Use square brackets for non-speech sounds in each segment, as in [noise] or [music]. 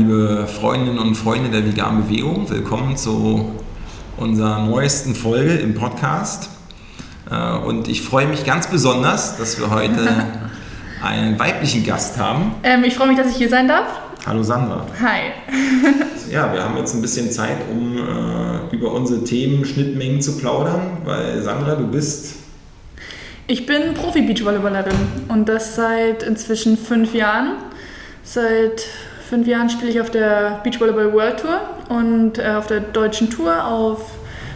liebe Freundinnen und Freunde der veganen Bewegung, willkommen zu unserer neuesten Folge im Podcast. Äh, und ich freue mich ganz besonders, dass wir heute [laughs] einen weiblichen Gast haben. Ähm, ich freue mich, dass ich hier sein darf. Hallo Sandra. Hi. [laughs] ja, wir haben jetzt ein bisschen Zeit, um äh, über unsere Themen, Schnittmengen zu plaudern, weil Sandra, du bist ich bin Profi-Beachvolleyballerin und das seit inzwischen fünf Jahren. Seit fünf Jahren spiele ich auf der Beachvolleyball World Tour und äh, auf der deutschen Tour auf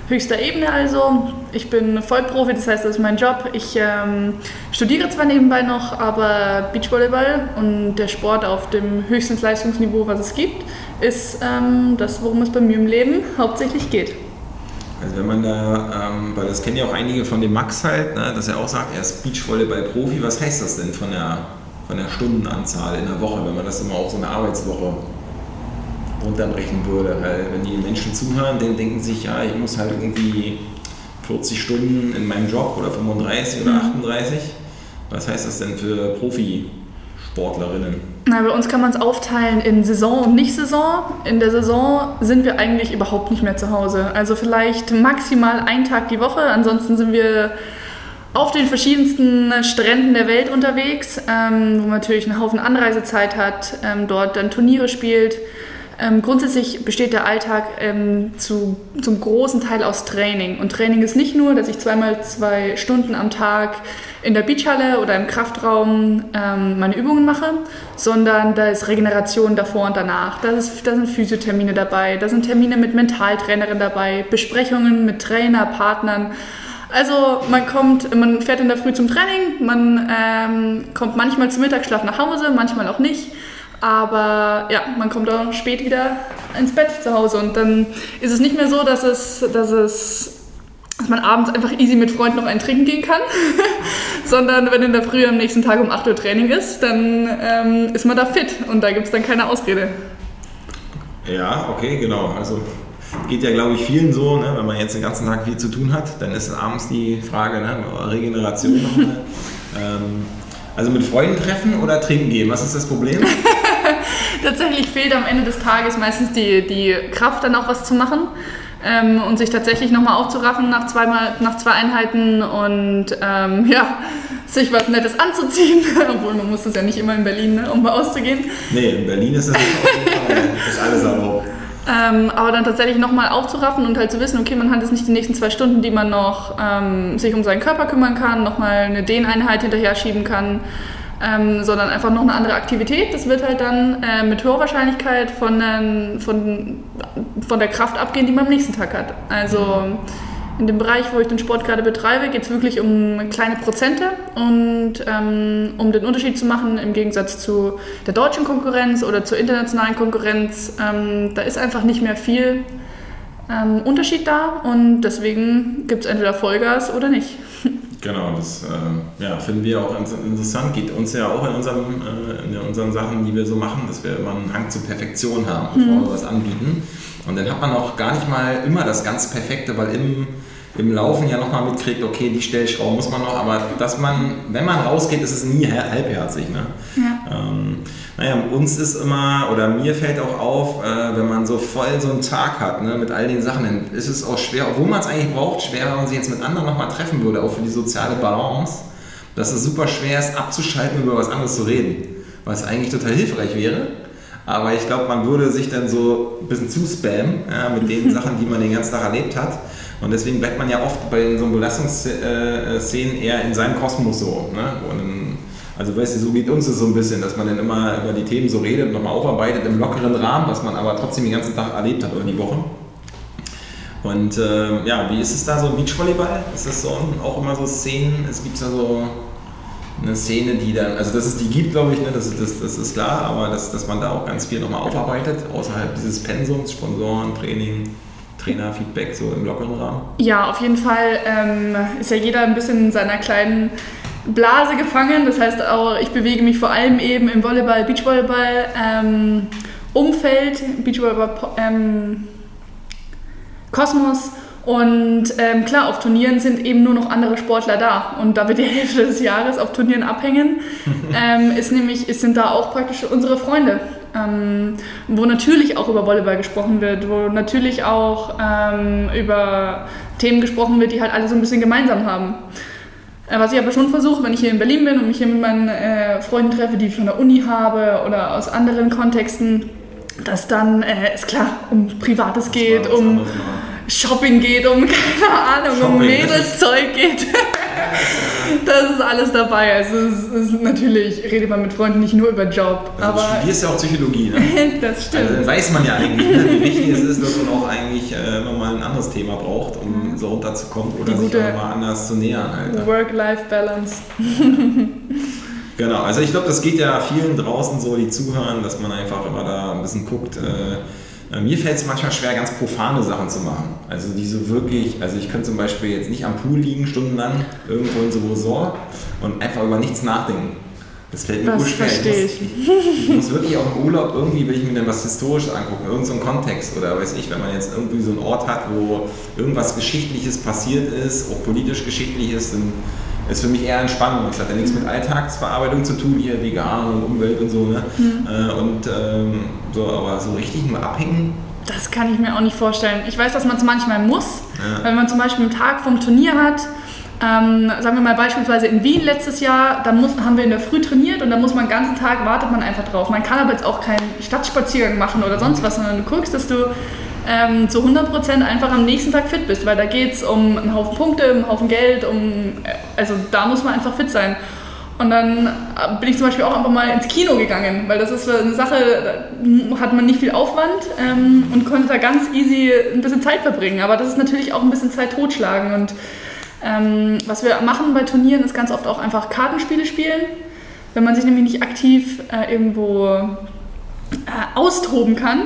höchster Ebene also. Ich bin Vollprofi, das heißt, das ist mein Job. Ich ähm, studiere zwar nebenbei noch, aber Beachvolleyball und der Sport auf dem höchsten Leistungsniveau, was es gibt, ist ähm, das, worum es bei mir im Leben hauptsächlich geht. Also wenn man da, ähm, weil das kennen ja auch einige von dem Max halt, ne, dass er auch sagt, er ist Beachvolleyball-Profi. Was heißt das denn von der, von der Stundenanzahl in der Woche, wenn man das immer auf so eine Arbeitswoche runterbrechen würde? Weil wenn die Menschen zuhören, dann denken sich, ja, ich muss halt irgendwie 40 Stunden in meinem Job oder 35 oder 38. Mhm. Was heißt das denn für Profisportlerinnen? Na, bei uns kann man es aufteilen in Saison und Nicht-Saison. In der Saison sind wir eigentlich überhaupt nicht mehr zu Hause. Also vielleicht maximal einen Tag die Woche. Ansonsten sind wir auf den verschiedensten Stränden der Welt unterwegs, ähm, wo man natürlich einen Haufen Anreisezeit hat, ähm, dort dann Turniere spielt. Ähm, grundsätzlich besteht der Alltag ähm, zu, zum großen Teil aus Training. Und Training ist nicht nur, dass ich zweimal zwei Stunden am Tag in der Beachhalle oder im Kraftraum ähm, meine Übungen mache, sondern da ist Regeneration davor und danach. Da, ist, da sind Physiothermine dabei, da sind Termine mit Mentaltrainerin dabei, Besprechungen mit Trainer, Partnern. Also man kommt, man fährt in der Früh zum Training, man ähm, kommt manchmal zum Mittagsschlaf nach Hause, manchmal auch nicht. Aber ja, man kommt auch spät wieder ins Bett zu Hause und dann ist es nicht mehr so, dass es, dass es dass man abends einfach easy mit Freunden noch ein Trinken gehen kann, [laughs] sondern wenn in der Früh am nächsten Tag um 8 Uhr Training ist, dann ähm, ist man da fit und da gibt es dann keine Ausrede. Ja, okay, genau. Also geht ja, glaube ich, vielen so, ne? wenn man jetzt den ganzen Tag viel zu tun hat, dann ist abends die Frage, ne? Regeneration nochmal. [laughs] ähm, also mit Freunden treffen oder trinken gehen, was ist das Problem? [laughs] tatsächlich fehlt am Ende des Tages meistens die, die Kraft, dann auch was zu machen ähm, und sich tatsächlich nochmal aufzuraffen nach, zweimal, nach zwei Einheiten und ähm, [laughs] ja, sich was Nettes anzuziehen. Obwohl man muss das ja nicht immer in Berlin, ne, um mal auszugehen. Nee, in Berlin ist das ist alles erlaubt. Ähm, aber dann tatsächlich nochmal aufzuraffen und halt zu wissen, okay, man hat jetzt nicht die nächsten zwei Stunden, die man noch ähm, sich um seinen Körper kümmern kann, nochmal eine Dehneinheit hinterher schieben kann, ähm, sondern einfach noch eine andere Aktivität. Das wird halt dann äh, mit hoher Wahrscheinlichkeit von, äh, von, von der Kraft abgehen, die man am nächsten Tag hat. Also in dem Bereich, wo ich den Sport gerade betreibe, geht es wirklich um kleine Prozente und ähm, um den Unterschied zu machen im Gegensatz zu der deutschen Konkurrenz oder zur internationalen Konkurrenz. Ähm, da ist einfach nicht mehr viel ähm, Unterschied da und deswegen gibt es entweder Vollgas oder nicht. Genau, das äh, ja, finden wir auch interessant. Geht uns ja auch in, unserem, äh, in unseren Sachen, die wir so machen, dass wir immer einen Hang zur Perfektion haben, bevor mhm. wir was anbieten. Und dann hat man auch gar nicht mal immer das ganz Perfekte, weil im, im Laufen ja nochmal mitkriegt, okay, die Stellschrauben muss man noch, aber dass man, wenn man rausgeht, ist es nie halbherzig. Ne? Ja. Ähm, naja, uns ist immer, oder mir fällt auch auf, äh, wenn man so voll so einen Tag hat, ne, mit all den Sachen, dann ist es auch schwer, obwohl man es eigentlich braucht, schwer, wenn man sich jetzt mit anderen nochmal treffen würde, auch für die soziale Balance, dass es super schwer ist, abzuschalten und über was anderes zu reden. Was eigentlich total hilfreich wäre. Aber ich glaube, man würde sich dann so ein bisschen zuspammen ja, mit den [laughs] Sachen, die man den ganzen Tag erlebt hat. Und deswegen bleibt man ja oft bei so Belastungsszenen eher in seinem Kosmos so. Ne? Und, also weißt du, so geht uns das so ein bisschen, dass man dann immer über die Themen so redet und nochmal aufarbeitet im lockeren Rahmen, was man aber trotzdem den ganzen Tag erlebt hat oder die Woche. Und äh, ja, wie ist es da so Beachvolleyball? Ist das so auch immer so Szenen? Es gibt ja so eine Szene, die dann, also dass es die gibt, glaube ich, ne, das, das, das ist klar, aber dass, dass man da auch ganz viel nochmal aufarbeitet, außerhalb dieses Pensums, Sponsoren, Training, Trainerfeedback, so im lockeren Rahmen? Ja, auf jeden Fall ähm, ist ja jeder ein bisschen in seiner kleinen Blase gefangen. Das heißt auch, ich bewege mich vor allem eben im Volleyball, Beachvolleyball ähm, Umfeld, Beachvolleyball ähm, Kosmos und ähm, klar, auf Turnieren sind eben nur noch andere Sportler da. Und da wir die Hälfte des Jahres auf Turnieren abhängen, [laughs] ähm, ist nämlich, ist, sind da auch praktisch unsere Freunde. ähm, wo natürlich auch über Volleyball gesprochen wird, wo natürlich auch ähm, über Themen gesprochen wird, die halt alle so ein bisschen gemeinsam haben. Äh, was ich aber schon versuche, wenn ich hier in Berlin bin und mich hier mit meinen äh, Freunden treffe, die ich von der Uni habe oder aus anderen Kontexten, dass dann, äh, ist klar, um Privates geht, um Shopping geht, um [laughs] keine Ahnung, Shopping. um Mädelszeug geht. [laughs] [laughs] das ist alles dabei. Also es ist natürlich, redet man mit Freunden nicht nur über Job. Also aber du studierst ja auch Psychologie, ne? [laughs] das stimmt. Also dann weiß man ja eigentlich, ne, wie wichtig es ist, dass man auch eigentlich äh, nochmal ein anderes Thema braucht, um so runterzukommen oder sich auch mal anders zu nähern. Work-Life-Balance. [laughs] Genau, also ich glaube, das geht ja vielen draußen so, die zuhören, dass man einfach immer da ein bisschen guckt. Äh, mir fällt es manchmal schwer, ganz profane Sachen zu machen. Also die so wirklich, also ich könnte zum Beispiel jetzt nicht am Pool liegen, stundenlang, irgendwo in so einem Resort und einfach über nichts nachdenken. Das fällt mir das schwer. Verstehe ich. ich. muss wirklich auch im Urlaub irgendwie, will ich mir dann was Historisches angucken, irgendeinen so Kontext oder weiß ich, wenn man jetzt irgendwie so einen Ort hat, wo irgendwas Geschichtliches passiert ist, auch politisch geschichtlich ist, dann ist für mich eher Entspannung. Das hat ja nichts mit Alltagsverarbeitung zu tun, hier vegan und Umwelt und so. Ne? Mhm. und ähm, so, aber so richtig nur abhängen. Das kann ich mir auch nicht vorstellen. Ich weiß, dass man es manchmal muss, ja. wenn man zum Beispiel einen Tag vom Turnier hat. Ähm, sagen wir mal beispielsweise in Wien letztes Jahr, da muss, haben wir in der Früh trainiert und da muss man den ganzen Tag, wartet man einfach drauf. Man kann aber jetzt auch keinen Stadtspaziergang machen oder sonst was, sondern du guckst, dass du ähm, zu 100% einfach am nächsten Tag fit bist, weil da geht es um einen Haufen Punkte, einen Haufen Geld, um, also da muss man einfach fit sein. Und dann bin ich zum Beispiel auch einfach mal ins Kino gegangen, weil das ist eine Sache, da hat man nicht viel Aufwand ähm, und konnte da ganz easy ein bisschen Zeit verbringen. Aber das ist natürlich auch ein bisschen Zeit totschlagen. Und ähm, was wir machen bei Turnieren ist ganz oft auch einfach Kartenspiele spielen. Wenn man sich nämlich nicht aktiv äh, irgendwo äh, austoben kann,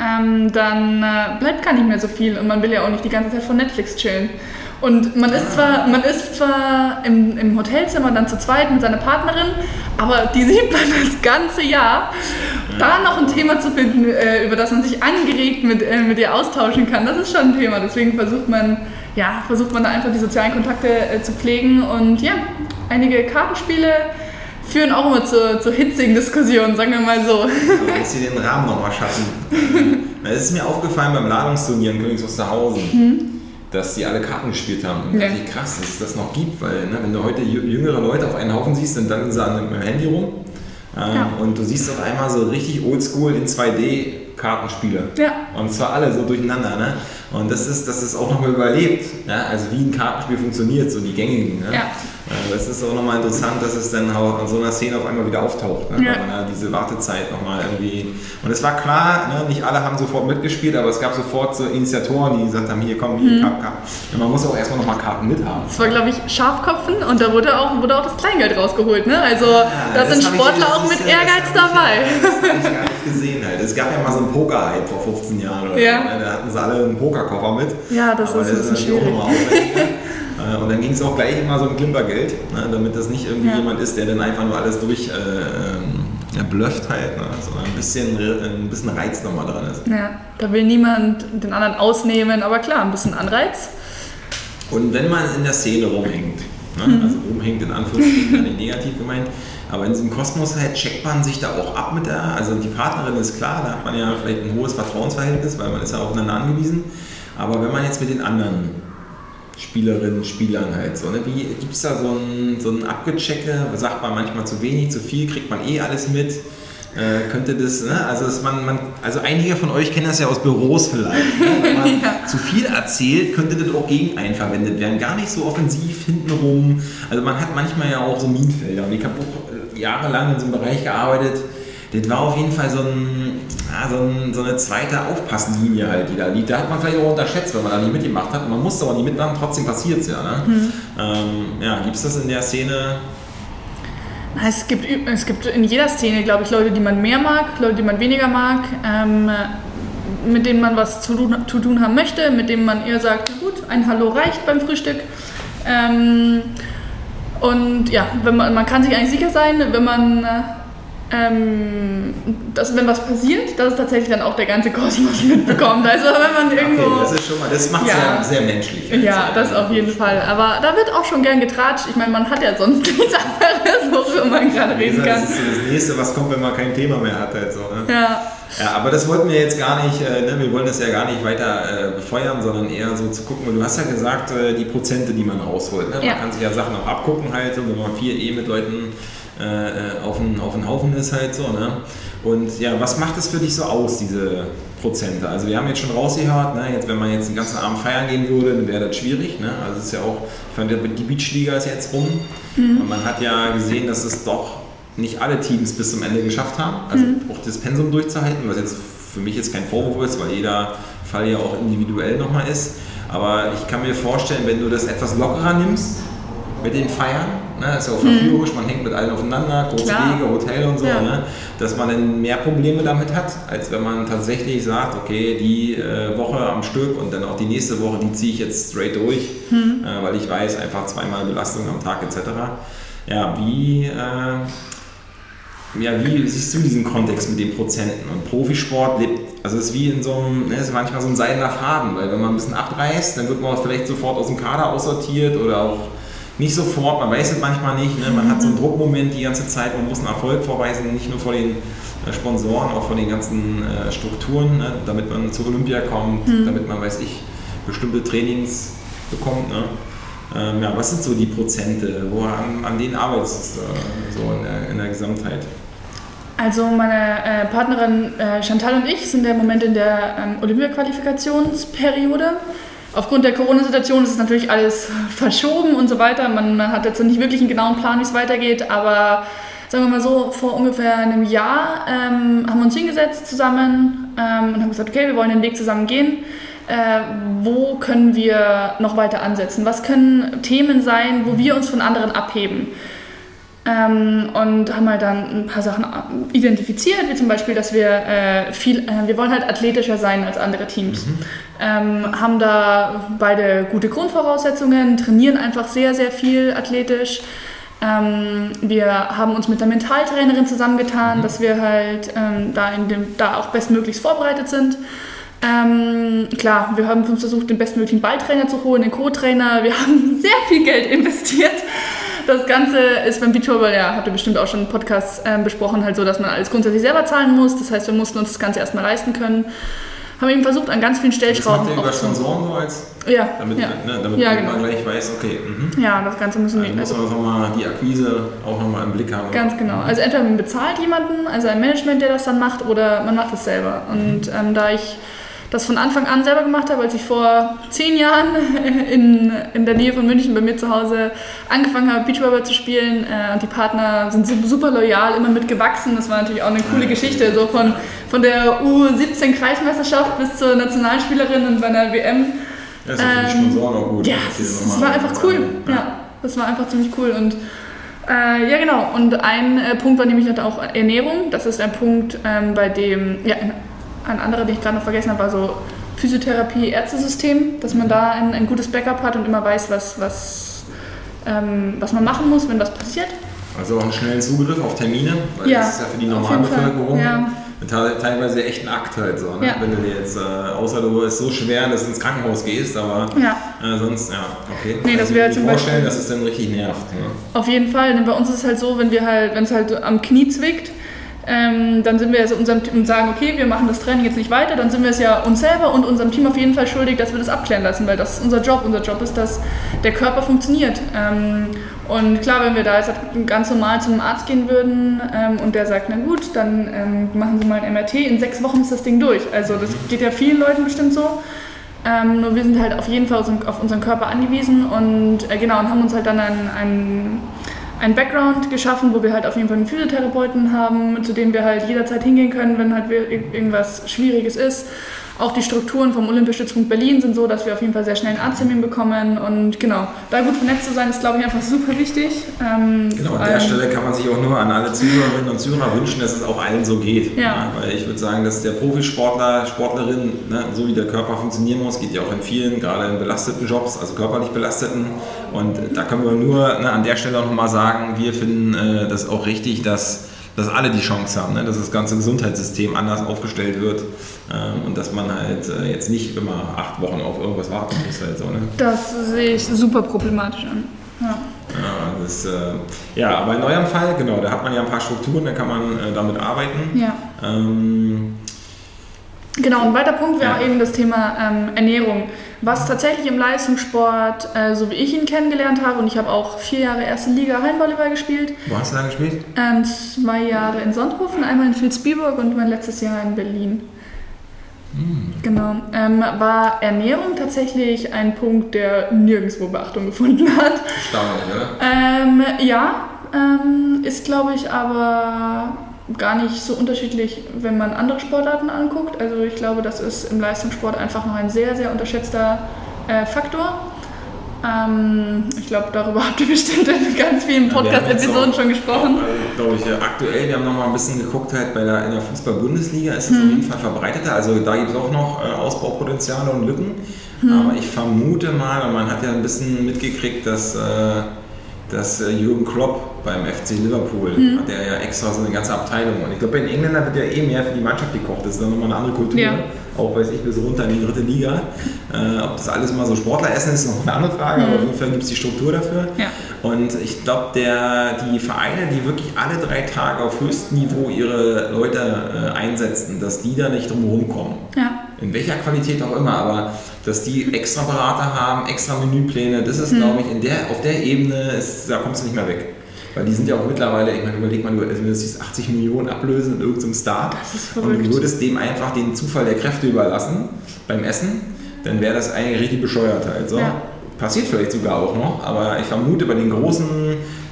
ähm, dann äh, bleibt gar nicht mehr so viel und man will ja auch nicht die ganze Zeit von Netflix chillen. Und man ist zwar, man ist zwar im, im Hotelzimmer dann zu zweit mit seiner Partnerin, aber die sieht man [laughs] das ganze Jahr. Da noch ein Thema zu finden, äh, über das man sich angeregt mit, äh, mit ihr austauschen kann, das ist schon ein Thema. Deswegen versucht man, ja, versucht man da einfach die sozialen Kontakte äh, zu pflegen und ja, einige Kartenspiele führen auch immer zu, zu hitzigen Diskussionen, sagen wir mal so. Also, dass sie den Rahmen nochmal schaffen. [laughs] Es ist mir aufgefallen beim Ladungsturnier in Königs Wusterhausen, mhm. Dass die alle Karten gespielt haben. Und ja. dachte ich, krass, dass es das noch gibt, weil ne, wenn du heute jüngere Leute auf einen Haufen siehst, dann danken sie an dem Handy rum. Ähm, ja. Und du siehst auf einmal so richtig oldschool in 2D Kartenspiele. Ja. Und zwar alle so durcheinander. Ne? Und das ist, das ist auch nochmal überlebt. Ja? Also wie ein Kartenspiel funktioniert, so die gängigen. Ne? Ja. Das ist auch nochmal interessant, dass es dann auch an so einer Szene auf einmal wieder auftaucht. Ne? Ja. Man ja diese Wartezeit nochmal irgendwie. Und es war klar, ne? nicht alle haben sofort mitgespielt, aber es gab sofort so Initiatoren, die gesagt haben: Hier, komm, hier, mhm. Und man muss auch erstmal nochmal Karten mithaben. Das war, glaube ich, Schafkopfen und da wurde auch, wurde auch das Kleingeld rausgeholt. Ne? Also ja, da sind Sportler ich, auch mit Ehrgeiz dabei. Ich, das habe ich gar nicht gesehen. Halt. Es gab ja mal so einen Poker-Hype vor 15 Jahren. Oder ja. Ne? Da hatten sie alle einen Pokerkoffer mit. Ja, das aber ist, das ist schwierig. Äh, und dann ging es auch gleich immer so um Klimpergeld, ne, damit das nicht irgendwie ja. jemand ist, der dann einfach nur alles durch äh, ähm, ja, blufft halt, ne, sondern ein bisschen, ein bisschen Reiz nochmal dran ist. Ja, da will niemand den anderen ausnehmen, aber klar, ein bisschen Anreiz. Und wenn man in der Szene rumhängt, ne, mhm. also rumhängt in Anführungsstrichen, nicht negativ gemeint, aber in diesem Kosmos halt checkt man sich da auch ab mit der, also die Partnerin ist klar, da hat man ja vielleicht ein hohes Vertrauensverhältnis, weil man ist ja aufeinander angewiesen. Aber wenn man jetzt mit den anderen Spielerinnen, Spielern halt so. Ne? Wie gibt es da so ein, so ein Abgechecke? Sagt man manchmal zu wenig, zu viel, kriegt man eh alles mit? Äh, könnte das, ne? also, man, man, also einige von euch kennen das ja aus Büros vielleicht. Ne? Wenn man [laughs] ja. zu viel erzählt, könnte das auch gegen einen verwendet werden. Gar nicht so offensiv hintenrum. Also man hat manchmal ja auch so Minenfelder. Und ich habe auch jahrelang in so einem Bereich gearbeitet. Das war auf jeden Fall so ein, ja, so, ein, so, eine zweite Aufpasslinie halt, die da liegt. Da hat man vielleicht auch unterschätzt, wenn man da nicht mitgemacht hat. Man musste aber nicht mitmachen, trotzdem passiert es ja. Ne? Mhm. Ähm, ja, gibt es das in der Szene? Es gibt, es gibt in jeder Szene, glaube ich, Leute, die man mehr mag, Leute, die man weniger mag, ähm, mit denen man was zu tun, zu tun, haben möchte, mit denen man eher sagt, gut, ein Hallo reicht beim Frühstück. Ähm, und ja, wenn man, man kann sich eigentlich sicher sein, wenn man ähm, dass wenn was passiert, dass es tatsächlich dann auch der ganze Kosmos [laughs] mitbekommt. Also wenn man irgendwo. Okay, das ist schon mal, das macht es ja, sehr, menschlich. Ja, das auf jeden Fall. Aber da wird auch schon gern getratscht. Ich meine, man hat ja sonst [laughs] nichts anderes, worüber man gerade reden kann. Das ist so das nächste, was kommt, wenn man kein Thema mehr hat. Halt so, ne? Ja. Ja, aber das wollten wir jetzt gar nicht, äh, ne? wir wollen das ja gar nicht weiter äh, befeuern, sondern eher so zu gucken, du hast ja gesagt, äh, die Prozente, die man rausholt. Ne? Man Ja. kann sich ja Sachen auch abgucken halt, so, wenn man viel eh mit Leuten äh, auf den auf den Haufen ist halt so. Ne? Und ja, was macht es für dich so aus, diese Prozente? Also wir haben jetzt schon rausgehört, ne? jetzt, wenn man jetzt den ganzen Abend feiern gehen würde, dann wäre das schwierig. Ne? Also es ist ja auch, ich fand, die Beachliga ist jetzt rum und man hat ja gesehen, dass es doch nicht alle Teams bis zum Ende geschafft haben, also auch das Pensum durchzuhalten, was jetzt für mich jetzt kein Vorwurf ist, weil jeder Fall ja auch individuell nochmal ist. Aber ich kann mir vorstellen, wenn du das etwas lockerer nimmst mit den Feiern, ne, ist ja auch verführerisch, man hängt mit allen aufeinander, Klar. Wege, Hotel und so, Ja. ne, dass man dann mehr Probleme damit hat, als wenn man tatsächlich sagt, okay, die äh, Woche am Stück und dann auch die nächste Woche, die ziehe ich jetzt straight durch, äh, weil ich weiß, einfach zweimal Belastung am Tag etc. Ja, wie, äh, ja, wie siehst du diesen Kontext mit den Prozenten? Und Profisport lebt, also es ist wie in so einem, ne, es ist manchmal so ein seidener Faden, weil wenn man ein bisschen abreißt, dann wird man vielleicht sofort aus dem Kader aussortiert oder auch nicht sofort, man weiß es manchmal nicht, ne? man hat so einen Druckmoment die ganze Zeit, man muss einen Erfolg vorweisen, nicht nur vor den äh, Sponsoren, auch vor den ganzen äh, Strukturen, ne? damit man zur Olympia kommt, damit man, weiß ich, bestimmte Trainings bekommt. Ne? Ähm, ja, was sind so die Prozente? Wo an, an denen arbeitest du äh, so in der, in der Gesamtheit? Also meine äh, Partnerin äh, Chantal und ich sind im Moment in der ähm, Olympia-Qualifikationsperiode. Aufgrund der Corona-Situation ist es natürlich alles verschoben und so weiter. Man hat jetzt nicht wirklich einen genauen Plan, wie es weitergeht, aber sagen wir mal so, vor ungefähr einem Jahr ähm, haben wir uns hingesetzt zusammen ähm, und haben gesagt, okay, wir wollen den Weg zusammen gehen. Äh, wo können wir noch weiter ansetzen? Was können Themen sein, wo wir uns von anderen abheben? Ähm, und haben halt dann ein paar Sachen identifiziert, wie zum Beispiel, dass wir äh, viel, äh, wir wollen halt athletischer sein als andere Teams. Ähm, haben da beide gute Grundvoraussetzungen, trainieren einfach sehr, sehr viel athletisch. Ähm, wir haben uns mit der Mentaltrainerin zusammengetan, dass wir halt ähm, da, in dem, da auch bestmöglichst vorbereitet sind. Ähm, klar, wir haben versucht, den bestmöglichen Balltrainer zu holen, den Co-Trainer. Wir [laughs] haben sehr viel Geld investiert. Das Ganze ist beim Beachvolleyball, ja, habt ihr bestimmt auch schon im Podcast ähm, besprochen, halt so, dass man alles grundsätzlich selber zahlen muss. Das heißt, wir mussten uns das Ganze erstmal leisten können. Haben eben versucht, an ganz vielen Das macht Stellschrauben ihr über Sponsoren so als, Ja, damit, ja. ne, damit Ja, man genau. gleich weiß, okay, mhm. ja, das Ganze müssen dann wir. muss Also, man nochmal die Akquise auch nochmal im Blick haben. Ganz genau. Also entweder man bezahlt jemanden, also ein Management, der das dann macht, oder man macht es selber. Und ähm, da ich das von Anfang an selber gemacht habe, als ich vor zehn Jahren [laughs] in, in der Nähe von München bei mir zu Hause angefangen habe, Beachvolleyball zu spielen äh, und die Partner sind su- super loyal, immer mitgewachsen. Das war natürlich auch eine coole Geschichte, so von, von der U17 Kreismeisterschaft bis zur Nationalspielerin und bei einer WM. Ja, ja für die Ähm, Sponsoren auch gut. Ja, das, das war einfach cool. bezahlen. Ja. das war einfach ziemlich cool. Und äh, ja, genau. Und ein äh, Punkt war nämlich halt auch Ernährung. Das ist ein Punkt, ähm, bei dem, ja, ein, anderer, den ich gerade noch vergessen habe, war so Physiotherapie, Ärztesystem, dass man da ein, ein gutes Backup hat und immer weiß, was, was, ähm, was man machen muss, wenn was passiert. Also auch einen schnellen Zugriff auf Termine, weil Ja, das ist ja für die Normalbevölkerung teilweise echt ein Akt halt so. Ne? Ja. Wenn du dir jetzt, äh, außer du ist so schwer, dass du ins Krankenhaus gehst, aber Ja. äh, sonst, ja, okay. Nee, das Also wäre ich zum mir vorstellen, Beispiel- dass es dann richtig nervt. Ne? Auf jeden Fall, denn bei uns ist es halt so, wenn wir halt, wenn es halt am Knie zwickt, ähm, dann sind wir es unserem Team und sagen, okay, wir machen das Training jetzt nicht weiter, dann sind wir es ja uns selber und unserem Team auf jeden Fall schuldig, dass wir das abklären lassen, weil das ist unser Job. Unser Job ist, dass der Körper funktioniert. Ähm, und klar, wenn wir da jetzt ganz normal zum Arzt gehen würden ähm, und der sagt, na gut, dann ähm, machen Sie mal ein MRT, in sechs Wochen ist das Ding durch. Also das geht ja vielen Leuten bestimmt so. Ähm, nur wir sind halt auf jeden Fall auf unseren- Körper angewiesen und äh, genau und haben uns halt dann ein, ein, ein Background geschaffen, wo wir halt auf jeden Fall einen Physiotherapeuten haben, zu dem wir halt jederzeit hingehen können, wenn halt irgendwas Schwieriges ist. Auch die Strukturen vom Olympiastützpunkt Berlin sind so, dass wir auf jeden Fall sehr schnell einen Arzttermin bekommen und genau, da gut vernetzt zu sein, ist glaube ich einfach super wichtig. Ähm, Genau, an der Stelle kann man sich auch nur an alle Zuhörerinnen und Zuhörer wünschen, dass es auch allen so geht. Ja. Ne? Weil ich würde sagen, dass der Profisportler, Sportlerin, ne, so wie der Körper funktionieren muss, geht ja auch in vielen, gerade in belasteten Jobs, also körperlich belasteten. Und da können wir nur ne, an der Stelle auch nochmal sagen, wir finden äh, das auch richtig, dass, dass alle die Chance haben, ne? dass das ganze Gesundheitssystem anders aufgestellt wird ähm, und dass man halt äh, jetzt nicht immer acht Wochen auf irgendwas warten muss. Halt so, ne? Das sehe ich super problematisch an. Ja. Ja, das, äh, ja, aber in eurem Fall, genau, da hat man ja ein paar Strukturen, da kann man äh, damit arbeiten. Ja. Ähm, Genau, ein weiter Punkt wäre Ja. eben das Thema ähm, Ernährung. Was tatsächlich im Leistungssport, äh, so wie ich ihn kennengelernt habe, und ich habe auch vier Jahre erste Liga Hallenvolleyball gespielt, wo hast du da gespielt? ähm, zwei Jahre in Sonthofen, einmal in Vilsbiburg und mein letztes Jahr in Berlin. Genau. Ähm, war Ernährung tatsächlich ein Punkt, der nirgendwo Beachtung gefunden hat. Erstaunlich, oder? Ähm, ja, ähm, ist glaube ich aber gar nicht so unterschiedlich, wenn man andere Sportarten anguckt. Also ich glaube, das ist im Leistungssport einfach noch ein sehr, sehr unterschätzter äh, Faktor. Ähm, ich glaube, darüber [laughs] habt ihr bestimmt in ganz vielen Podcast-Episoden schon gesprochen. Glaube ich, aktuell, wir haben noch mal ein bisschen geguckt, halt bei der, in der Fußball-Bundesliga ist es auf jeden Fall verbreiteter. Also da gibt es auch noch äh, Ausbaupotenziale und Lücken. Aber ich vermute mal, und man hat ja ein bisschen mitgekriegt, dass, äh, dass äh, Jürgen Klopp beim FC Liverpool hat der ja extra so eine ganze Abteilung. Und ich glaube, bei den Engländern wird ja eh mehr für die Mannschaft gekocht. Das ist dann nochmal eine andere Kultur. Ja. Auch weiß ich bis runter in die dritte Liga. Äh, ob das alles immer so Sportleressen ist, ist noch eine andere Frage, aber auf jeden Fall gibt es die Struktur dafür. Ja. Und ich glaube, die Vereine, die wirklich alle drei Tage auf höchstem Niveau ihre Leute äh, einsetzen, dass die da nicht drum rumkommen. Ja. In welcher Qualität auch immer, aber dass die extra Berater haben, extra Menüpläne, das ist, glaube ich, in der, auf der Ebene, ist, da kommst du nicht mehr weg. Weil die sind ja auch mittlerweile, ich meine, überleg mal, du siehst, 80 Millionen ablösen in irgendeinem Star Das ist und du würdest dem einfach den Zufall der Kräfte überlassen beim Essen, dann wäre das eigentlich richtig bescheuert halt. So. Ja. Passiert vielleicht sogar auch noch, aber ich vermute bei den Großen,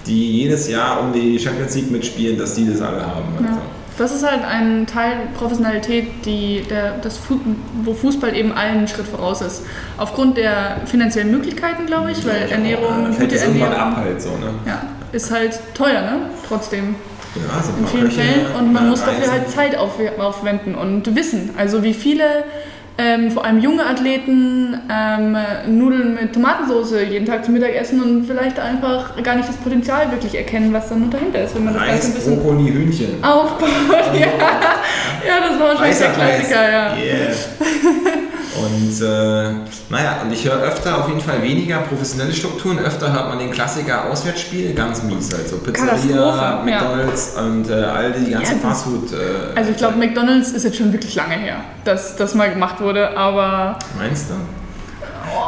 die jedes Jahr um die Champions League mitspielen, dass die das alle haben. Ja. Also. Das ist halt ein Teil Professionalität, die der, das Fu wo Fußball eben allen einen Schritt voraus ist. Aufgrund der finanziellen Möglichkeiten, glaube ich, weil Ja, Ernährung, dann fällt gute Ernährung, ab halt so, ne? ja, ist halt teuer, ne? Trotzdem. Ja, so ein In vielen Köche, Fällen. Und man muss dafür halt Zeit auf, aufwenden und Wissen. Also wie viele, ähm, vor allem junge Athleten, ähm, Nudeln mit Tomatensauce jeden Tag zum Mittag essen und vielleicht einfach gar nicht das Potenzial wirklich erkennen, was dann noch dahinter ist, wenn man das Ganze ein Reis, bisschen Brokkoli, Hühnchen. aufbaut. [laughs] Ja, ja das war wahrscheinlich der Klassiker, ja. Yeah. [laughs] Und äh, naja, und ich höre öfter auf jeden Fall weniger professionelle Strukturen, öfter hört man den Klassiker Auswärtsspiel, ganz mies. Also Pizzeria, McDonalds und äh, all die ganzen Ja, Fastfood. Äh, Also ich glaube, McDonalds ist jetzt schon wirklich lange her, dass das mal gemacht wurde, aber Meinst du?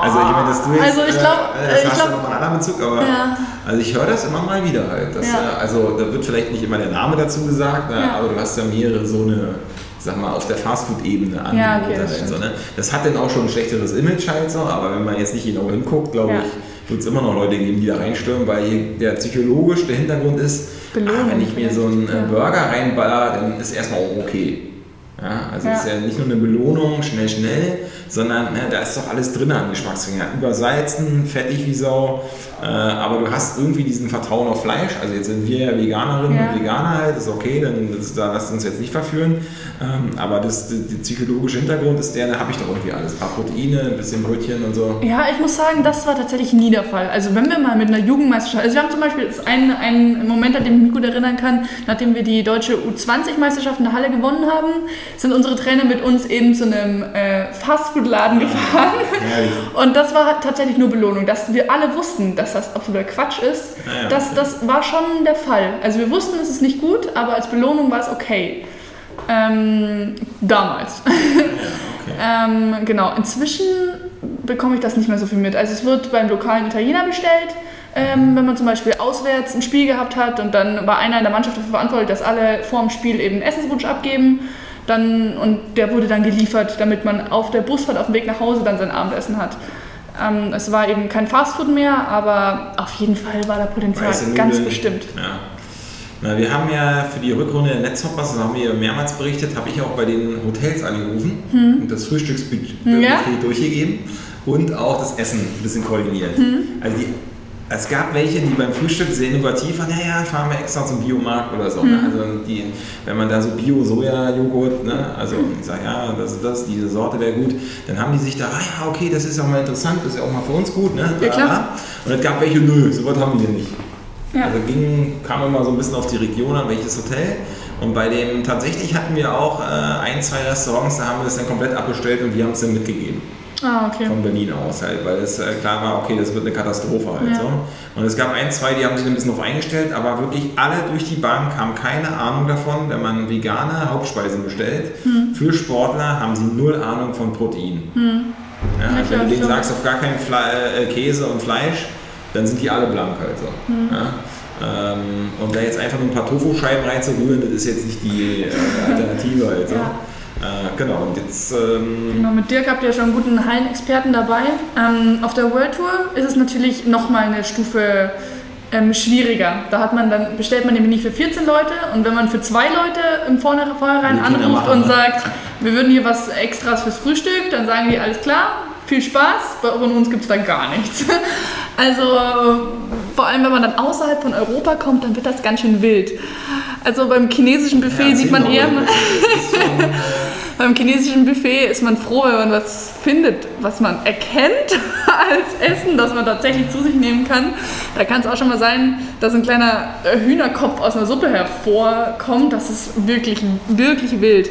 Also ich meine, dass du jetzt, Also ich glaub, äh, das äh, ich glaub- nochmal einen anderen Bezug, aber Ja. also ich höre das immer mal wieder halt. Dass, Ja. äh, also da wird vielleicht nicht immer der Name dazu gesagt, ne, Ja. aber du hast ja mehrere so eine, sag mal, auf der Fastfood-Ebene Ja, Angebote okay, das so, ne? Das hat dann auch schon ein schlechteres Image halt so, aber wenn man jetzt nicht genau hinguckt, glaube Ja. ich, wird es immer noch Leute geben, die da reinstürmen, weil der psychologisch der Hintergrund ist, ah, wenn ich mir so einen äh, ja. Burger reinballer, dann ist erstmal auch okay. Ja, also Ja. es ist ja nicht nur eine Belohnung, schnell, schnell, sondern ne, da ist doch alles drin an Geschmacksringen. Übersalzen, fettig wie Sau, äh, aber du hast irgendwie diesen Vertrauen auf Fleisch. Also jetzt sind wir ja Veganerinnen Ja. und Veganer halt, ist okay, dann das, da lasst uns jetzt nicht verführen. Ähm, aber das, der, der psychologische Hintergrund ist der, da habe ich doch irgendwie alles. Ein paar Proteine, ein bisschen Brötchen und so. Ja, ich muss sagen, das war tatsächlich nie der Fall. Also wenn wir mal mit einer Jugendmeisterschaft, also wir haben zum Beispiel einen, einen Moment, an den ich mich gut erinnern kann, nachdem wir die deutsche U20-Meisterschaft in der Halle gewonnen haben, sind unsere Trainer mit uns eben zu einem äh, Fastfood-Laden gefahren. Und das war tatsächlich nur Belohnung, dass wir alle wussten, dass das absoluter Quatsch ist. Ja. Das, das war schon der Fall. Also wir wussten, es ist nicht gut, aber als Belohnung war es okay. Ähm, damals. Okay. [laughs] Ähm, genau, inzwischen bekomme ich das nicht mehr so viel mit. Also es wird beim lokalen Italiener bestellt, ähm, wenn man zum Beispiel auswärts ein Spiel gehabt hat und dann war einer in der Mannschaft dafür verantwortlich, dass alle vor dem Spiel eben einen Essenswunsch abgeben. Dann, und der wurde dann geliefert, damit man auf der Busfahrt auf dem Weg nach Hause dann sein Abendessen hat. Ähm, es war eben kein Fastfood mehr, aber auf jeden Fall war da Potenzial, Weiße ganz Nudeln. bestimmt. Ja. Na, wir haben ja für die Rückrunde der Netzhoppers, das haben wir mehrmals berichtet, habe ich auch bei den Hotels angerufen und das Frühstücksbuffet Hm. Ja? durchgegeben und auch das Essen ein bisschen koordiniert. Hm. Also die, es gab welche, die beim Frühstück sehr innovativ waren, naja, fahren wir extra zum Biomarkt oder so. Ne? Hm. Also die, wenn man da so Bio-Soja-Joghurt, ne? also ich sage, ja, das ist das, diese Sorte wäre gut, dann haben die sich da, ah ja, okay, das ist auch mal interessant, das ist ja auch mal für uns gut. Ne? Ja, klar. Und es gab welche, nö, sowas haben wir nicht. Ja. Also ging, kam immer so ein bisschen auf die Region an, welches Hotel. Und bei dem, tatsächlich hatten wir auch äh, ein, zwei Restaurants, da haben wir es dann komplett abbestellt und die haben es dann mitgegeben. Ah, okay. von Berlin aus halt, weil es äh, klar war, okay, das wird eine Katastrophe halt Ja. so. Und es gab ein, zwei, die haben sich ein bisschen drauf eingestellt, aber wirklich alle durch die Bank haben keine Ahnung davon, wenn man vegane Hauptspeisen bestellt. Hm. Für Sportler haben sie null Ahnung von Protein. Ja, Ja, also wenn du denen so. sagst, auf gar keinen Fle äh, Käse und Fleisch, dann sind die alle blank halt so. Hm. Ja? Ähm, und da jetzt einfach nur ein paar Tofu-Scheiben reinzurühren, das ist jetzt nicht die äh, Alternative halt so. Ja. Äh, genau, und jetzt ähm, Genau, mit Dirk habt ihr schon einen guten Hallenexperten dabei. Ähm, auf der World Tour ist es natürlich nochmal eine Stufe ähm, schwieriger. Da hat man dann, bestellt man nämlich nicht für 14 Leute und wenn man für zwei Leute im vornherein anruft und ne? sagt, wir würden hier was Extras fürs Frühstück, dann sagen die, alles klar, viel Spaß, bei uns gibt es da gar nichts. [laughs] Also vor allem, wenn man dann außerhalb von Europa kommt, dann wird das ganz schön wild. Also beim chinesischen Buffet ja, sieht man eher... [laughs] Beim chinesischen Buffet ist man froh, wenn man was findet, was man erkennt [laughs] als Essen, das man tatsächlich zu sich nehmen kann. Da kann es auch schon mal sein, dass ein kleiner äh, Hühnerkopf aus einer Suppe hervorkommt. Das ist wirklich, wirklich wild.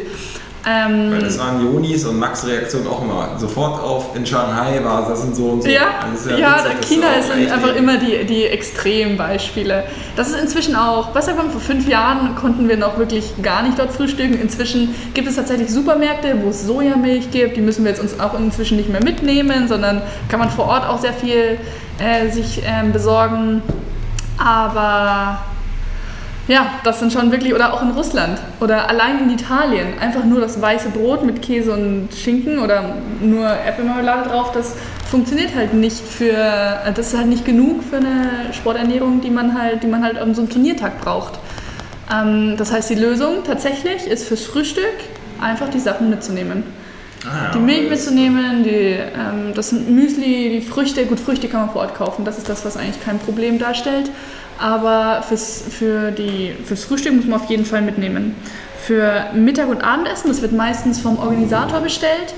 Ähm, Weil das waren Jonis und Max Reaktion auch immer. Sofort auf in Shanghai war das sind so und so. ja, Das ja, witzig, China ist einfach immer die, die Extrembeispiele. Das ist inzwischen auch, besser kommen, vor fünf Jahren konnten wir noch wirklich gar nicht dort frühstücken. Inzwischen gibt es tatsächlich Supermärkte, wo es Sojamilch gibt. Die müssen wir jetzt uns auch inzwischen nicht mehr mitnehmen, sondern kann man vor Ort auch sehr viel äh, sich ähm, besorgen. Aber ja, das sind schon wirklich, oder auch in Russland oder allein in Italien, einfach nur das weiße Brot mit Käse und Schinken oder nur Äpfelmarmelade drauf, das funktioniert halt nicht für, äh, das ist halt nicht genug für eine Sporternährung, die man halt, die man halt an so einem Turniertag braucht. Ähm, das heißt, die Lösung tatsächlich ist fürs Frühstück einfach die Sachen mitzunehmen. Ah, Die Milch mitzunehmen, die, ähm, das Müsli, die Früchte, gut, Früchte kann man vor Ort kaufen, das ist das, was eigentlich kein Problem darstellt. Aber fürs, für die, fürs Frühstück muss man auf jeden Fall mitnehmen. Für Mittag- und Abendessen, das wird meistens vom Organisator bestellt.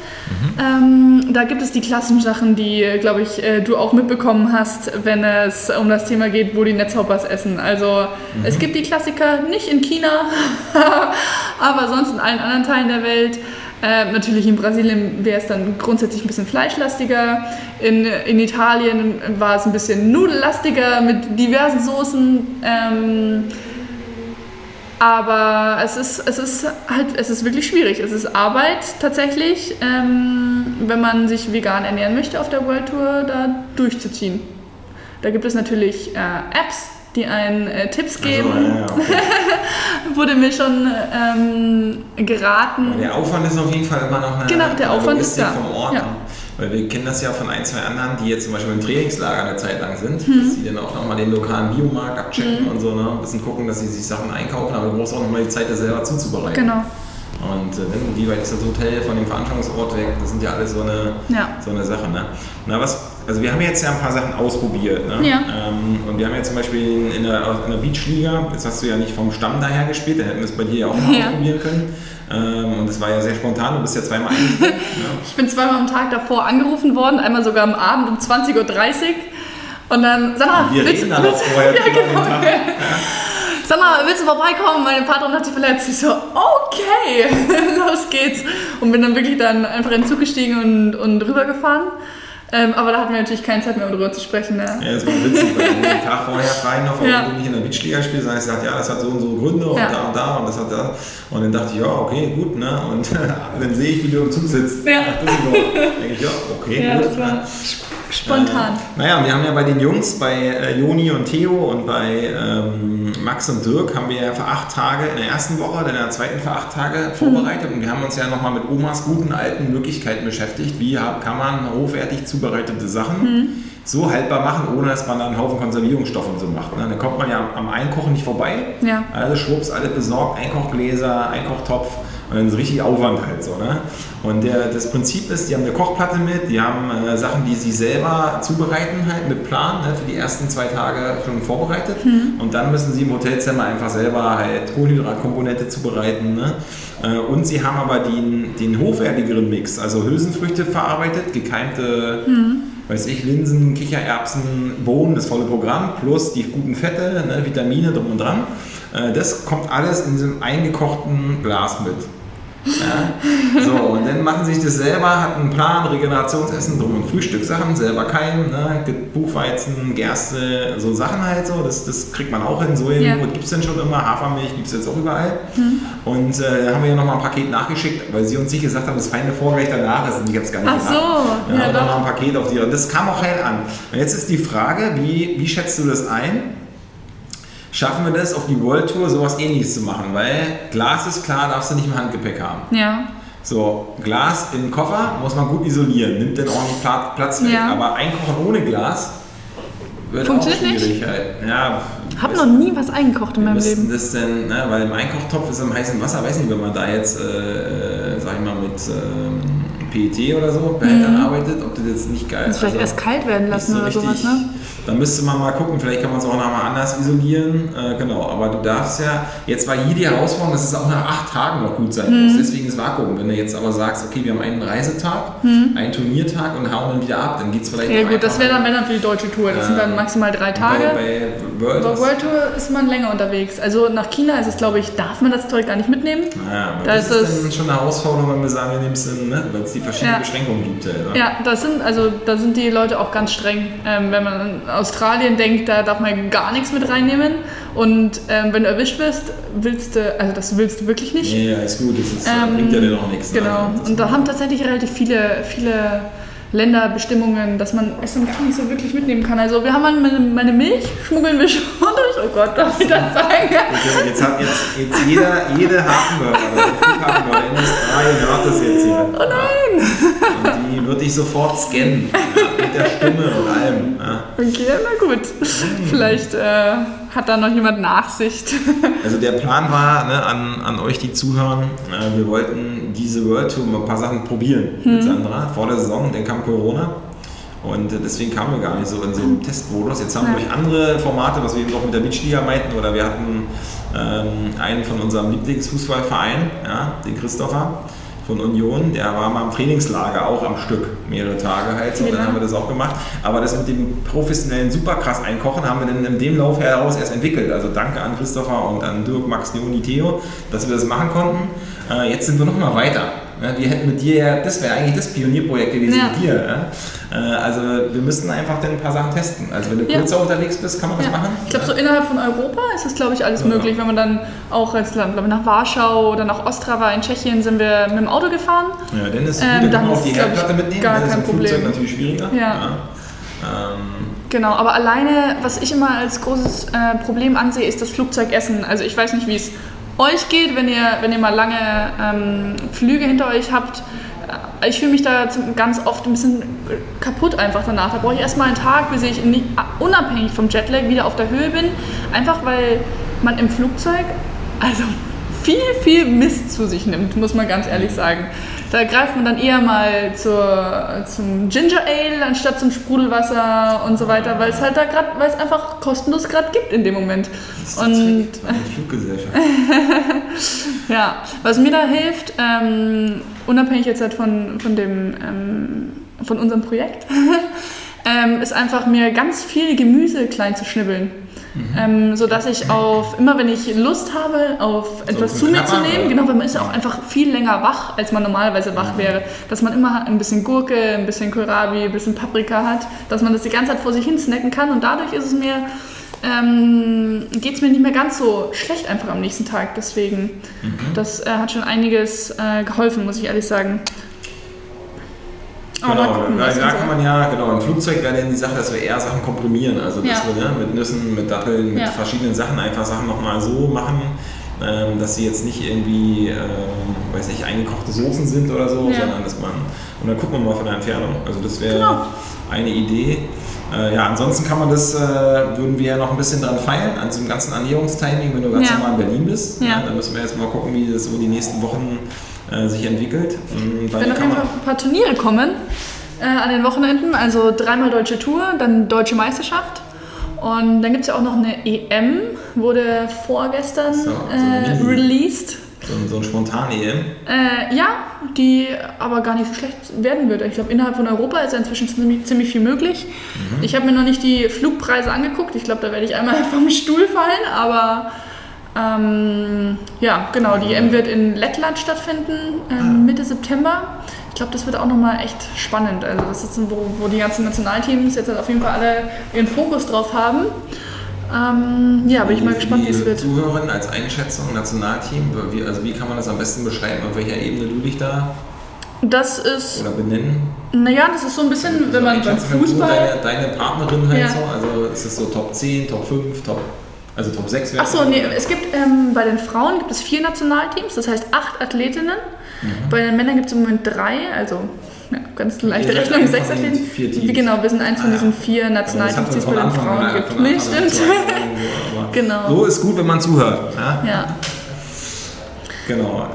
Ähm, da gibt es die klassischen Sachen, die, glaube ich, äh, du auch mitbekommen hast, wenn es um das Thema geht, wo die Netzhoppers essen. Also es gibt die Klassiker nicht in China, [laughs] aber sonst in allen anderen Teilen der Welt. Äh, natürlich in Brasilien wäre es dann grundsätzlich ein bisschen fleischlastiger. In, in Italien war es ein bisschen nudellastiger mit diversen Soßen. Ähm, aber es ist, es ist halt, es ist wirklich schwierig. Es ist Arbeit tatsächlich, ähm, wenn man sich vegan ernähren möchte auf der World Tour, da durchzuziehen. Da gibt es natürlich äh, Apps, die einen äh, Tipps geben. Also, ja, okay. [laughs] Wurde mir schon ähm, geraten. Der Aufwand ist auf jeden Fall immer noch eine, Genau, der Aufwand ist da. vom Ort. Ja. Weil wir kennen das ja von ein, zwei anderen, die jetzt zum Beispiel im Trainingslager eine Zeit lang sind, Mhm. dass sie dann auch nochmal den lokalen Biomarkt abchecken und so, ne? ein bisschen gucken, dass sie sich Sachen einkaufen, aber du brauchst auch nochmal die Zeit, das selber zuzubereiten. Genau. Und äh, wie weit ist das Hotel von dem Veranstaltungsort weg? Das sind ja alles so eine, Ja. so eine Sache. Ne? Na, was, also wir haben jetzt ja ein paar Sachen ausprobiert. Ne? Ja. Ähm, und wir haben ja zum Beispiel in der, in der Beachliga, jetzt hast du ja nicht vom Stamm daher gespielt, da hätten wir es bei dir ja auch mal Ja. ausprobieren können. Ähm, und das war ja sehr spontan, du bist ja zweimal eingespielt. [laughs] ne? Ich bin zweimal am Tag davor angerufen worden, einmal sogar am Abend um 20.30 Uhr. Und dann, mal, Wir willst, reden dann auch vorher [laughs] ja, genau. [laughs] Sag mal, willst du vorbeikommen? Meine Partnerin hat sich verletzt. Ich so, okay, [laughs] los geht's. Und bin dann wirklich dann einfach in den Zug gestiegen und, und rübergefahren. Ähm, aber da hatten wir natürlich keine Zeit mehr, um darüber zu sprechen. Ne? Ja, das war witzig, weil wir den Tag vorher fragen noch, warum Ja. du nicht in der Beachliga spielst. Dann habe ich gesagt, ja, das hat so und so Gründe und Ja. da und da und das hat da. Und dann dachte ich, ja, okay, gut, ne? Und [laughs] dann sehe ich, wie du im Zug sitzt. Ja. Nach Düsseldorf. denke ich, ja, okay, Ja, gut. das war ne? Spontan. Äh, naja, wir haben ja bei den Jungs, bei äh, Joni und Theo und bei ähm, Max und Dirk, haben wir ja für acht Tage in der ersten Woche, dann in der zweiten für acht Tage vorbereitet. Und wir haben uns ja nochmal mit Omas guten alten Möglichkeiten beschäftigt. Wie kann man hochwertig zubereitete Sachen so haltbar machen, ohne dass man da einen Haufen Konservierungsstoffe und so macht. Ne? Dann kommt man ja am- Einkochen nicht vorbei. Ja. Also schwupps, alles besorgt, Einkochgläser, Einkochtopf und dann ist richtig Aufwand halt so. Ne? Und der, das Prinzip ist, die haben eine Kochplatte mit, die haben äh, Sachen, die sie selber zubereiten halt mit Plan, ne? für die ersten zwei Tage schon vorbereitet. Und dann müssen sie im Hotelzimmer einfach selber halt Kohlenhydratkomponente zubereiten. Ne? Äh, und sie haben aber den, den hochwertigeren Mix, also Hülsenfrüchte verarbeitet, gekeimte weiß ich, Linsen, Kichererbsen, Bohnen, das volle Programm, plus die guten Fette, ne, Vitamine drum und dran. Äh, das kommt alles in diesem eingekochten Glas mit. Ja. So, und dann machen sie sich das selber, hat einen Plan, Regenerationsessen, Drum- und Frühstückssachen, selber keimen, ne? Buchweizen, Gerste, so Sachen halt so, das, das kriegt man auch hin. Sojajoghurt Ja. gibt es denn schon immer, Hafermilch gibt es jetzt auch überall. Und äh, da haben wir ja nochmal ein Paket nachgeschickt, weil sie uns nicht gesagt haben, das feine vor gleich danach ist. Und ich habe es gar nicht Ach gemacht. so, ja, ja, und dann doch. noch ein Paket auf die. Und das kam auch heil an. Und jetzt ist die Frage, wie, wie schätzt du das ein? Schaffen wir das auf die World Tour sowas ähnliches zu machen? Weil Glas ist klar, darfst du nicht im Handgepäck haben. Ja. So, Glas im Koffer muss man gut isolieren, nimmt dann ordentlich Pla- Platz weg. Ja. Aber einkochen ohne Glas wird Funktioniert auch nicht? schwierig. Halt. Ja, Hab noch nie was eingekocht in meinem Leben. das denn, ne, weil im Einkochtopf ist im heißen Wasser, weiß nicht, wenn man da jetzt, äh, sag ich mal, mit ähm, PET oder so, Behältern arbeitet, ob das jetzt nicht geil Muss vielleicht erst kalt werden nicht lassen so oder sowas, ne? Dann müsste man mal gucken, vielleicht kann man es auch nochmal anders isolieren. Äh, genau, aber du darfst ja, jetzt war hier die Herausforderung, dass es auch nach acht Tagen noch gut sein Mhm. muss. Deswegen das Vakuum. Wenn du jetzt aber sagst, okay, wir haben einen Reisetag, einen Turniertag und hauen dann wieder ab, dann geht es vielleicht Mhm. Ja gut, das wäre dann, wenn dann für die deutsche Tour. Das sind dann maximal drei Tage. Bei, bei World, Bei World Tour ist man länger unterwegs. Also nach China ist es, glaube ich, darf man das Zeug gar nicht mitnehmen. Ja, aber Da das ist ist, schon eine Herausforderung, wenn wir sagen, wir nehmen es in, ne? weil es die verschiedenen Ja. Beschränkungen gibt. Ne? Ja, das sind, also da sind die Leute auch ganz streng. Ähm, wenn man an Australien denkt, da darf man gar nichts mit reinnehmen. Und ähm, wenn du erwischt wirst, willst du, also das willst du wirklich nicht. Ja, ja, ist gut, das ist, Ähm, bringt ja dann auch nichts. Genau. Ne? Das Und da haben tatsächlich relativ viele, viele Länder Bestimmungen, dass man es dann gar nicht so wirklich mitnehmen kann. Also wir haben meine, meine Milch, schmuggeln wir schon [laughs] durch. Oh Gott, darf ich das sagen? Okay, jetzt hat jetzt, jetzt jeder, jede Hafenbürger oder Flughafenbürger in Australien hört das jetzt hier. Oh nein! Und die wird dich sofort scannen. Ja, mit der Stimme und allem. Ja. Okay, na gut. Vielleicht äh, hat da noch jemand Nachsicht. [laughs] Also der Plan war ne, an, an euch, die zuhören, äh, wir wollten diese World Tour mal ein paar Sachen probieren mit Sandra vor der Saison, dann kam Corona. Und deswegen kamen wir gar nicht so in so einem Testmodus. Jetzt haben wir durch andere Formate, was wir eben auch mit der Beachliga meinten, oder wir hatten ähm, einen von unserem Lieblingsfußballverein, ja, den Christopher von Union, der war mal im Trainingslager auch am Stück, mehrere Tage halt. So, Wie dann haben wir das auch gemacht. Aber das mit dem professionellen Superkrass einkochen haben wir dann in dem Lauf heraus erst entwickelt. Also danke an Christopher und an Dirk, Max, Leoni, Theo, dass wir das machen konnten. Äh, jetzt sind wir noch mal weiter. Wir hätten mit dir ja, das wäre eigentlich das Pionierprojekt gewesen Ja. mit dir. Ja? Äh, also wir müssten einfach dann ein paar Sachen testen. Also wenn du Ja. kürzer unterwegs bist, kann man das machen. Ich glaube, so innerhalb von Europa ist das, glaube ich, alles möglich. Wenn man dann auch jetzt glaub ich, nach Warschau oder nach Ostrava in Tschechien sind wir mit dem Auto gefahren. Ja, dann ist es Ähm, gut, dann kann man auch die Herdplatte mitnehmen. gar kein im Flugzeug Problem. natürlich schwieriger. Ähm, Genau, aber alleine, was ich immer als großes äh, Problem ansehe, ist das Flugzeugessen. Also ich weiß nicht, wie es euch geht, wenn ihr, wenn ihr mal lange ähm, Flüge hinter euch habt. Äh, Ich fühle mich da ganz oft ein bisschen kaputt einfach danach. Da brauche ich erstmal einen Tag, bis ich nie, unabhängig vom Jetlag wieder auf der Höhe bin. Einfach weil man im Flugzeug also viel, viel Mist zu sich nimmt, muss man ganz ehrlich sagen. Da greift man dann eher mal zur, zum Ginger Ale anstatt zum Sprudelwasser und so weiter, weil es halt da gerade, weil es einfach kostenlos gerade gibt in dem Moment. das ist Und [laughs] Fluggesellschaft. ja, was mir da hilft, ähm, unabhängig jetzt halt von, von, dem, ähm, von unserem Projekt, [laughs] ähm, ist einfach mir ganz viel Gemüse klein zu schnibbeln. Ähm, so dass ich auf, immer wenn ich Lust habe, auf etwas zum zu mir zu nehmen, genau, weil man ist ja auch einfach viel länger wach, als man normalerweise wach wäre, dass man immer ein bisschen Gurke, ein bisschen Kohlrabi, ein bisschen Paprika hat, dass man das die ganze Zeit vor sich hin snacken kann und dadurch ist es mir, ähm, geht es mir nicht mehr ganz so schlecht einfach am nächsten Tag. Deswegen, das äh, hat schon einiges äh, geholfen, muss ich ehrlich sagen. Mal Genau, gucken, da, da kann man ja, genau, im Flugzeug wäre dann die Sache, dass wir eher Sachen komprimieren. Also, dass Ja. wir ne, mit Nüssen, mit Datteln, mit Ja. verschiedenen Sachen einfach Sachen nochmal so machen, ähm, dass sie jetzt nicht irgendwie, ähm, weiß ich, eingekochte Soßen sind oder so, Ja. sondern dass man, und dann gucken wir mal von der Entfernung. Also, das wäre Genau. eine Idee. Äh, ja, ansonsten kann man das, äh, würden wir ja noch ein bisschen dran feilen, an diesem ganzen Ernährungstiming, wenn du ganz normal in Berlin bist. Ja. dann müssen wir jetzt mal gucken, wie das so die nächsten Wochen äh, sich entwickelt. Mhm, weil Wenn auf kann jeden Fall man- ein paar Turniere kommen äh, an den Wochenenden, also dreimal deutsche Tour, dann deutsche Meisterschaft. Und dann gibt es ja auch noch eine EM, wurde vorgestern So, so äh, released. so, ein- so ein spontan EM. Äh, ja, die aber gar nicht so schlecht werden wird. Ich glaube, innerhalb von Europa ist ja inzwischen ziemlich, ziemlich viel möglich. Ich habe mir noch nicht die Flugpreise angeguckt. Ich glaube, da werde ich einmal [laughs] vom Stuhl fallen, aber Ähm, ja, genau, die EM wird in Lettland stattfinden, ähm, Mitte September. Ich glaube, das wird auch nochmal echt spannend. Also das ist, wo, wo die ganzen Nationalteams jetzt halt auf jeden Fall alle ihren Fokus drauf haben. Ähm, ja, bin ich mal gespannt, wie es wird. Zuhörerin als Einschätzung, Nationalteam, wie, also wie kann man das am besten beschreiben, auf welcher Ebene du dich da Das ist, oder benennen? naja, das ist so ein bisschen, wenn man beim wenn du Fußball... Deine, deine Partnerin halt Ja. so, also ist es so Top 10, Top 5, Top, also Top 6 wäre Achso, nee, es gibt ähm, bei den Frauen gibt es vier Nationalteams, das heißt acht Athletinnen. Mhm. Bei den Männern gibt es im Moment drei, also ja, ganz leichte Rechnung, sechs Athleten. vier Teams. Genau, wir sind eins von Ah, diesen vier das Nationalteams, die es bei den Anfang Frauen an gibt. Nee, stimmt. [laughs] Genau. So ist gut, wenn man zuhört. Ja? Ja. Genau.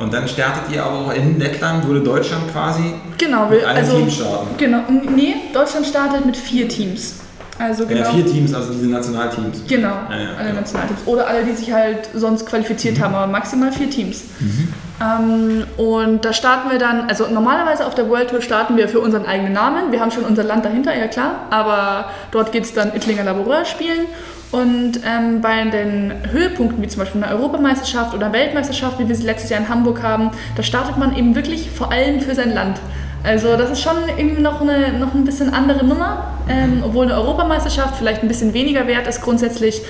Und dann startet ihr aber auch in Lettland, würde Deutschland quasi Genau, mit wir, allen also, Teams starten. genau, nee, Deutschland startet mit vier Teams. Also genau. Ja, vier Teams, also diese Nationalteams. Genau, Ja, ja, alle ja. Nationalteams. Oder alle, die sich halt sonst qualifiziert haben, aber maximal vier Teams. Ähm, und da starten wir dann, also normalerweise auf der World Tour starten wir für unseren eigenen Namen. Wir haben schon unser Land dahinter, ja klar, aber dort geht es dann Ittlinger Laboureur spielen. Und ähm, bei den Höhepunkten, wie zum Beispiel eine Europameisterschaft oder Weltmeisterschaft, wie wir sie letztes Jahr in Hamburg haben, da startet man eben wirklich vor allem für sein Land. Also das ist schon irgendwie noch, eine, noch ein bisschen andere Nummer, ähm, obwohl eine Europameisterschaft vielleicht ein bisschen weniger wert ist grundsätzlich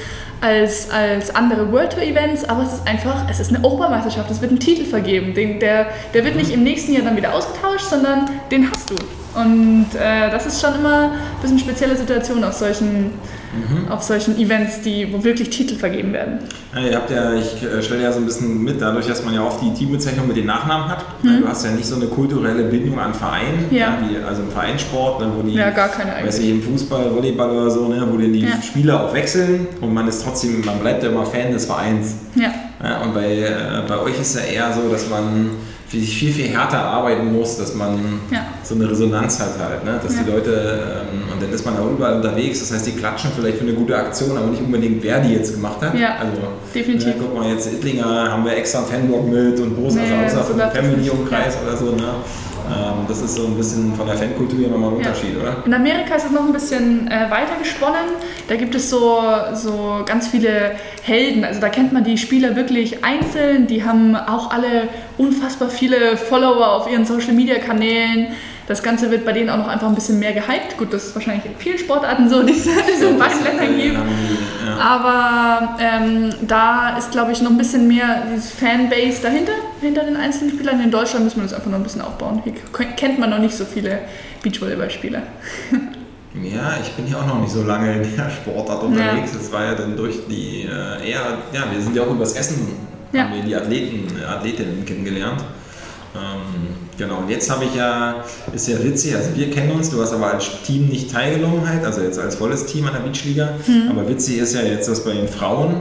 als, als andere World Tour Events, aber es ist einfach, es ist eine Europameisterschaft, es wird ein Titel vergeben, den, der, der wird nicht im nächsten Jahr dann wieder ausgetauscht, sondern den hast du. Und äh, das ist schon immer ein bisschen spezielle Situation auf solchen, auf solchen Events, die, wo wirklich Titel vergeben werden. Ja, ihr habt ja, ich äh, stelle ja so ein bisschen mit, dadurch, dass man ja oft die Teambezeichnung mit den Nachnamen hat. Du hast ja nicht so eine kulturelle Bindung an Verein, Mhm. Ja. wie, also im Vereinssport, ne, wo die, Ja, gar keine weiß eigentlich. ich, im Fußball, Volleyball oder so, ne, wo die Ja. Spieler auch wechseln und man ist trotzdem, man bleibt ja immer Fan des Vereins. Ja. Ja, und bei, äh, bei euch ist ja eher so, dass man für sich viel, viel härter arbeiten muss, dass man Ja. so eine Resonanz hat halt, ne? dass die Ja. Leute, ähm, und dann ist man auch überall unterwegs, das heißt, die klatschen vielleicht für eine gute Aktion, aber nicht unbedingt, wer die jetzt gemacht hat. Ja, also, definitiv. Ne, guck mal, jetzt Ittlinger haben wir extra einen Fanblog mit und Bos, Nee, außer läuft das Family-Umkreis oder so. Ne? Ähm, das ist so ein bisschen von der Fankultur hier nochmal ein Ja. Unterschied, oder? In Amerika ist es noch ein bisschen äh, weiter gesponnen. Da gibt es so, so ganz viele Helden. Also da kennt man die Spieler wirklich einzeln. Die haben auch alle unfassbar viele Follower auf ihren Social Media Kanälen. Das Ganze wird bei denen auch noch einfach ein bisschen mehr gehypt. Gut, das ist wahrscheinlich in vielen Sportarten so, die es die es in beiden Ländern gibt. Ja. Aber ähm, da ist, glaube ich, noch ein bisschen mehr dieses Fanbase dahinter, hinter den einzelnen Spielern. In Deutschland muss man das einfach noch ein bisschen aufbauen. Hier kennt man noch nicht so viele Beachvolleyballspieler. [laughs] Ja, ich bin ja auch noch nicht so lange in der Sportart unterwegs. Das war ja dann durch die äh, eher, ja, wir sind ja auch übers Essen, Ja. haben wir die Athleten, äh, Athletinnen kennengelernt. Ähm, genau, und jetzt habe ich ja, ist ja witzig, also wir kennen uns, du hast aber als Team nicht teilgenommen halt, also jetzt als volles Team an der Beachliga. Mhm. Aber witzig ist ja jetzt, dass bei den Frauen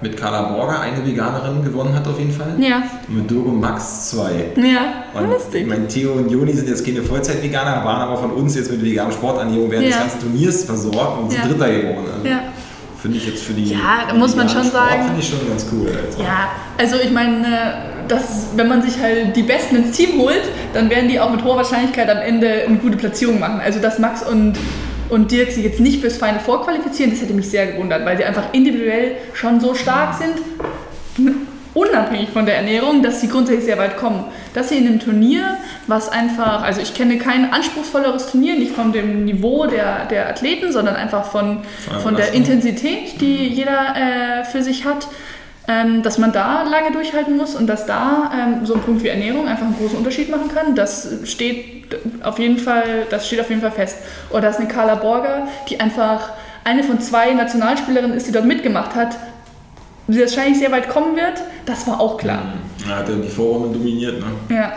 mit Carla Borger eine Veganerin gewonnen hat auf jeden Fall. Ja, Und mit und Max zwei. ja, Und lustig. Ich meine, Theo und Joni sind jetzt keine Vollzeit-Veganer, waren aber von uns jetzt mit veganer Sporternährung während Ja. des ganzen Turniers versorgt und sind Ja. Dritter geworden. Also Ja. Finde ich jetzt für die. Ja, muss man schon sagen- Finde ich schon ganz cool. Also. Ja, also ich meine, äh, das, wenn man sich halt die Besten ins Team holt, dann werden die auch mit hoher Wahrscheinlichkeit am Ende eine gute Platzierung machen. Also dass Max und, und Dirk sich jetzt nicht fürs Final Four qualifizieren, das hätte mich sehr gewundert, weil sie einfach individuell schon so stark sind, unabhängig von der Ernährung, dass sie grundsätzlich sehr weit kommen. Dass sie in einem Turnier, was einfach, also ich kenne kein anspruchsvolleres Turnier, nicht von dem Niveau der, der Athleten, sondern einfach von, Von von der. Intensität, die jeder äh, für sich hat, ähm, dass man da lange durchhalten muss und dass da ähm, so ein Punkt wie Ernährung einfach einen großen Unterschied machen kann, das steht auf jeden Fall, das steht auf jeden Fall fest. Oder dass eine Carla Borger, die einfach eine von zwei Nationalspielerinnen ist, die dort mitgemacht hat, wahrscheinlich sehr weit kommen wird, das war auch klar. Er hat ja die Vorrunde dominiert. Ne? Ja,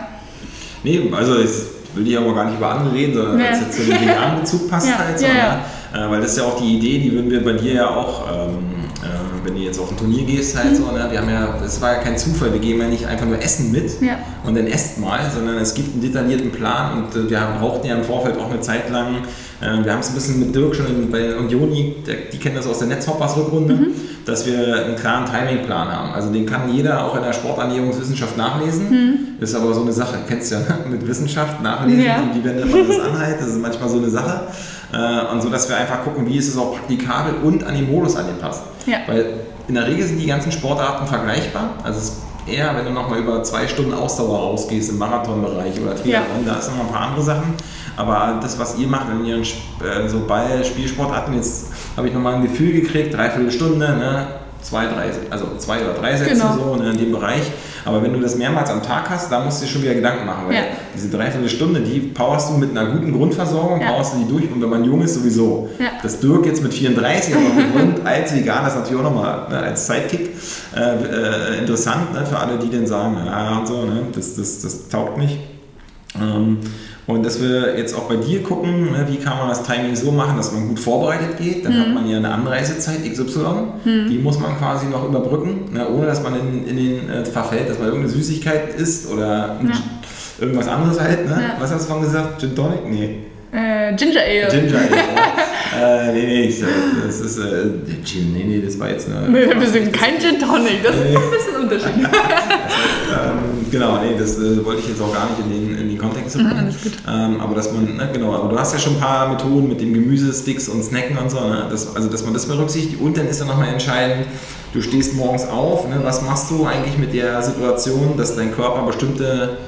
Nee, also ich will dich aber gar nicht über andere reden, sondern es jetzt zu dem veganen Bezug [laughs] passt Ja, halt so. ja, Ne? Äh, weil das ist ja auch die Idee, die würden wir bei dir ja auch, ähm, äh, wenn du jetzt auf ein Turnier gehst halt so, ne? wir haben ja, das war ja kein Zufall, wir geben ja nicht einfach nur Essen mit Ja. und dann esst mal, sondern es gibt einen detaillierten Plan und äh, wir haben- brauchten ja im Vorfeld auch eine Zeit lang, äh, wir haben es ein bisschen mit Dirk schon bei, und Joni, der, die kennen das aus der Netzhoppers-Rückrunde, Mhm. dass wir einen klaren Timingplan haben. Also den kann jeder auch in der Sporternährungswissenschaft nachlesen. Das ist aber so eine Sache, kennst du ja ne? mit Wissenschaft nachlesen Mhm. Ja. wie wendet man das an halt. Das ist manchmal so eine Sache. Äh, und so, dass wir einfach gucken, wie ist es auch praktikabel und an den Modus angepasst. Ja. Weil in der Regel sind die ganzen Sportarten vergleichbar. Also es ist eher, wenn du nochmal über zwei Stunden Ausdauer rausgehst im Marathonbereich oder Triathlon, da ist noch ein paar andere Sachen. Aber das, was ihr macht, wenn ihr äh, so Ball, Spielsportarten, jetzt habe ich nochmal ein Gefühl gekriegt, dreiviertel Stunde, ne? Zwei, drei, also zwei oder drei Sätze Genau. so ne, in dem Bereich. Aber wenn du das mehrmals am Tag hast, da musst du dir schon wieder Gedanken machen. Weil Ja. diese Dreiviertelstunde, die powerst du mit einer guten Grundversorgung, Ja. powerst du die durch und wenn man jung ist, sowieso. Ja. Das Dirk jetzt mit 34, aber gewohnt als Veganer ist natürlich auch nochmal ne, als Sidekick äh, äh, interessant ne, für alle, die dann sagen, ja und so, ne, das, das, das taugt nicht. Ähm, und dass wir jetzt auch bei dir gucken, ne, wie kann man das Timing so machen, dass man gut vorbereitet geht. Dann hat man ja eine Anreisezeit XY, die muss man quasi noch überbrücken, ne, ohne dass man in, in den äh, verfällt, dass man irgendeine Süßigkeit isst oder Ja. irgendwas anderes halt. Ne? Ja. Was hast du von gesagt? Gin Tonic? Nee. Äh, Ginger Ale. Ginger Ale. [laughs] äh, nee, nee, ich, das ist äh, Gin. Nee, nee, das war jetzt eine. Nee, wir sind kein Gin Tonic, das ist ein bisschen Unterschied. [laughs] Ähm, genau, nee, das äh, wollte ich jetzt auch gar nicht in den, in den Kontext bringen. alles gut. Ähm, aber dass man, ne, genau, aber du hast ja schon ein paar Methoden mit dem Gemüsesticks und Snacken und so, ne? das, also dass man das berücksichtigt. Und dann ist dann nochmal entscheidend, du stehst morgens auf, ne? was machst du eigentlich mit der Situation, dass dein Körper bestimmte,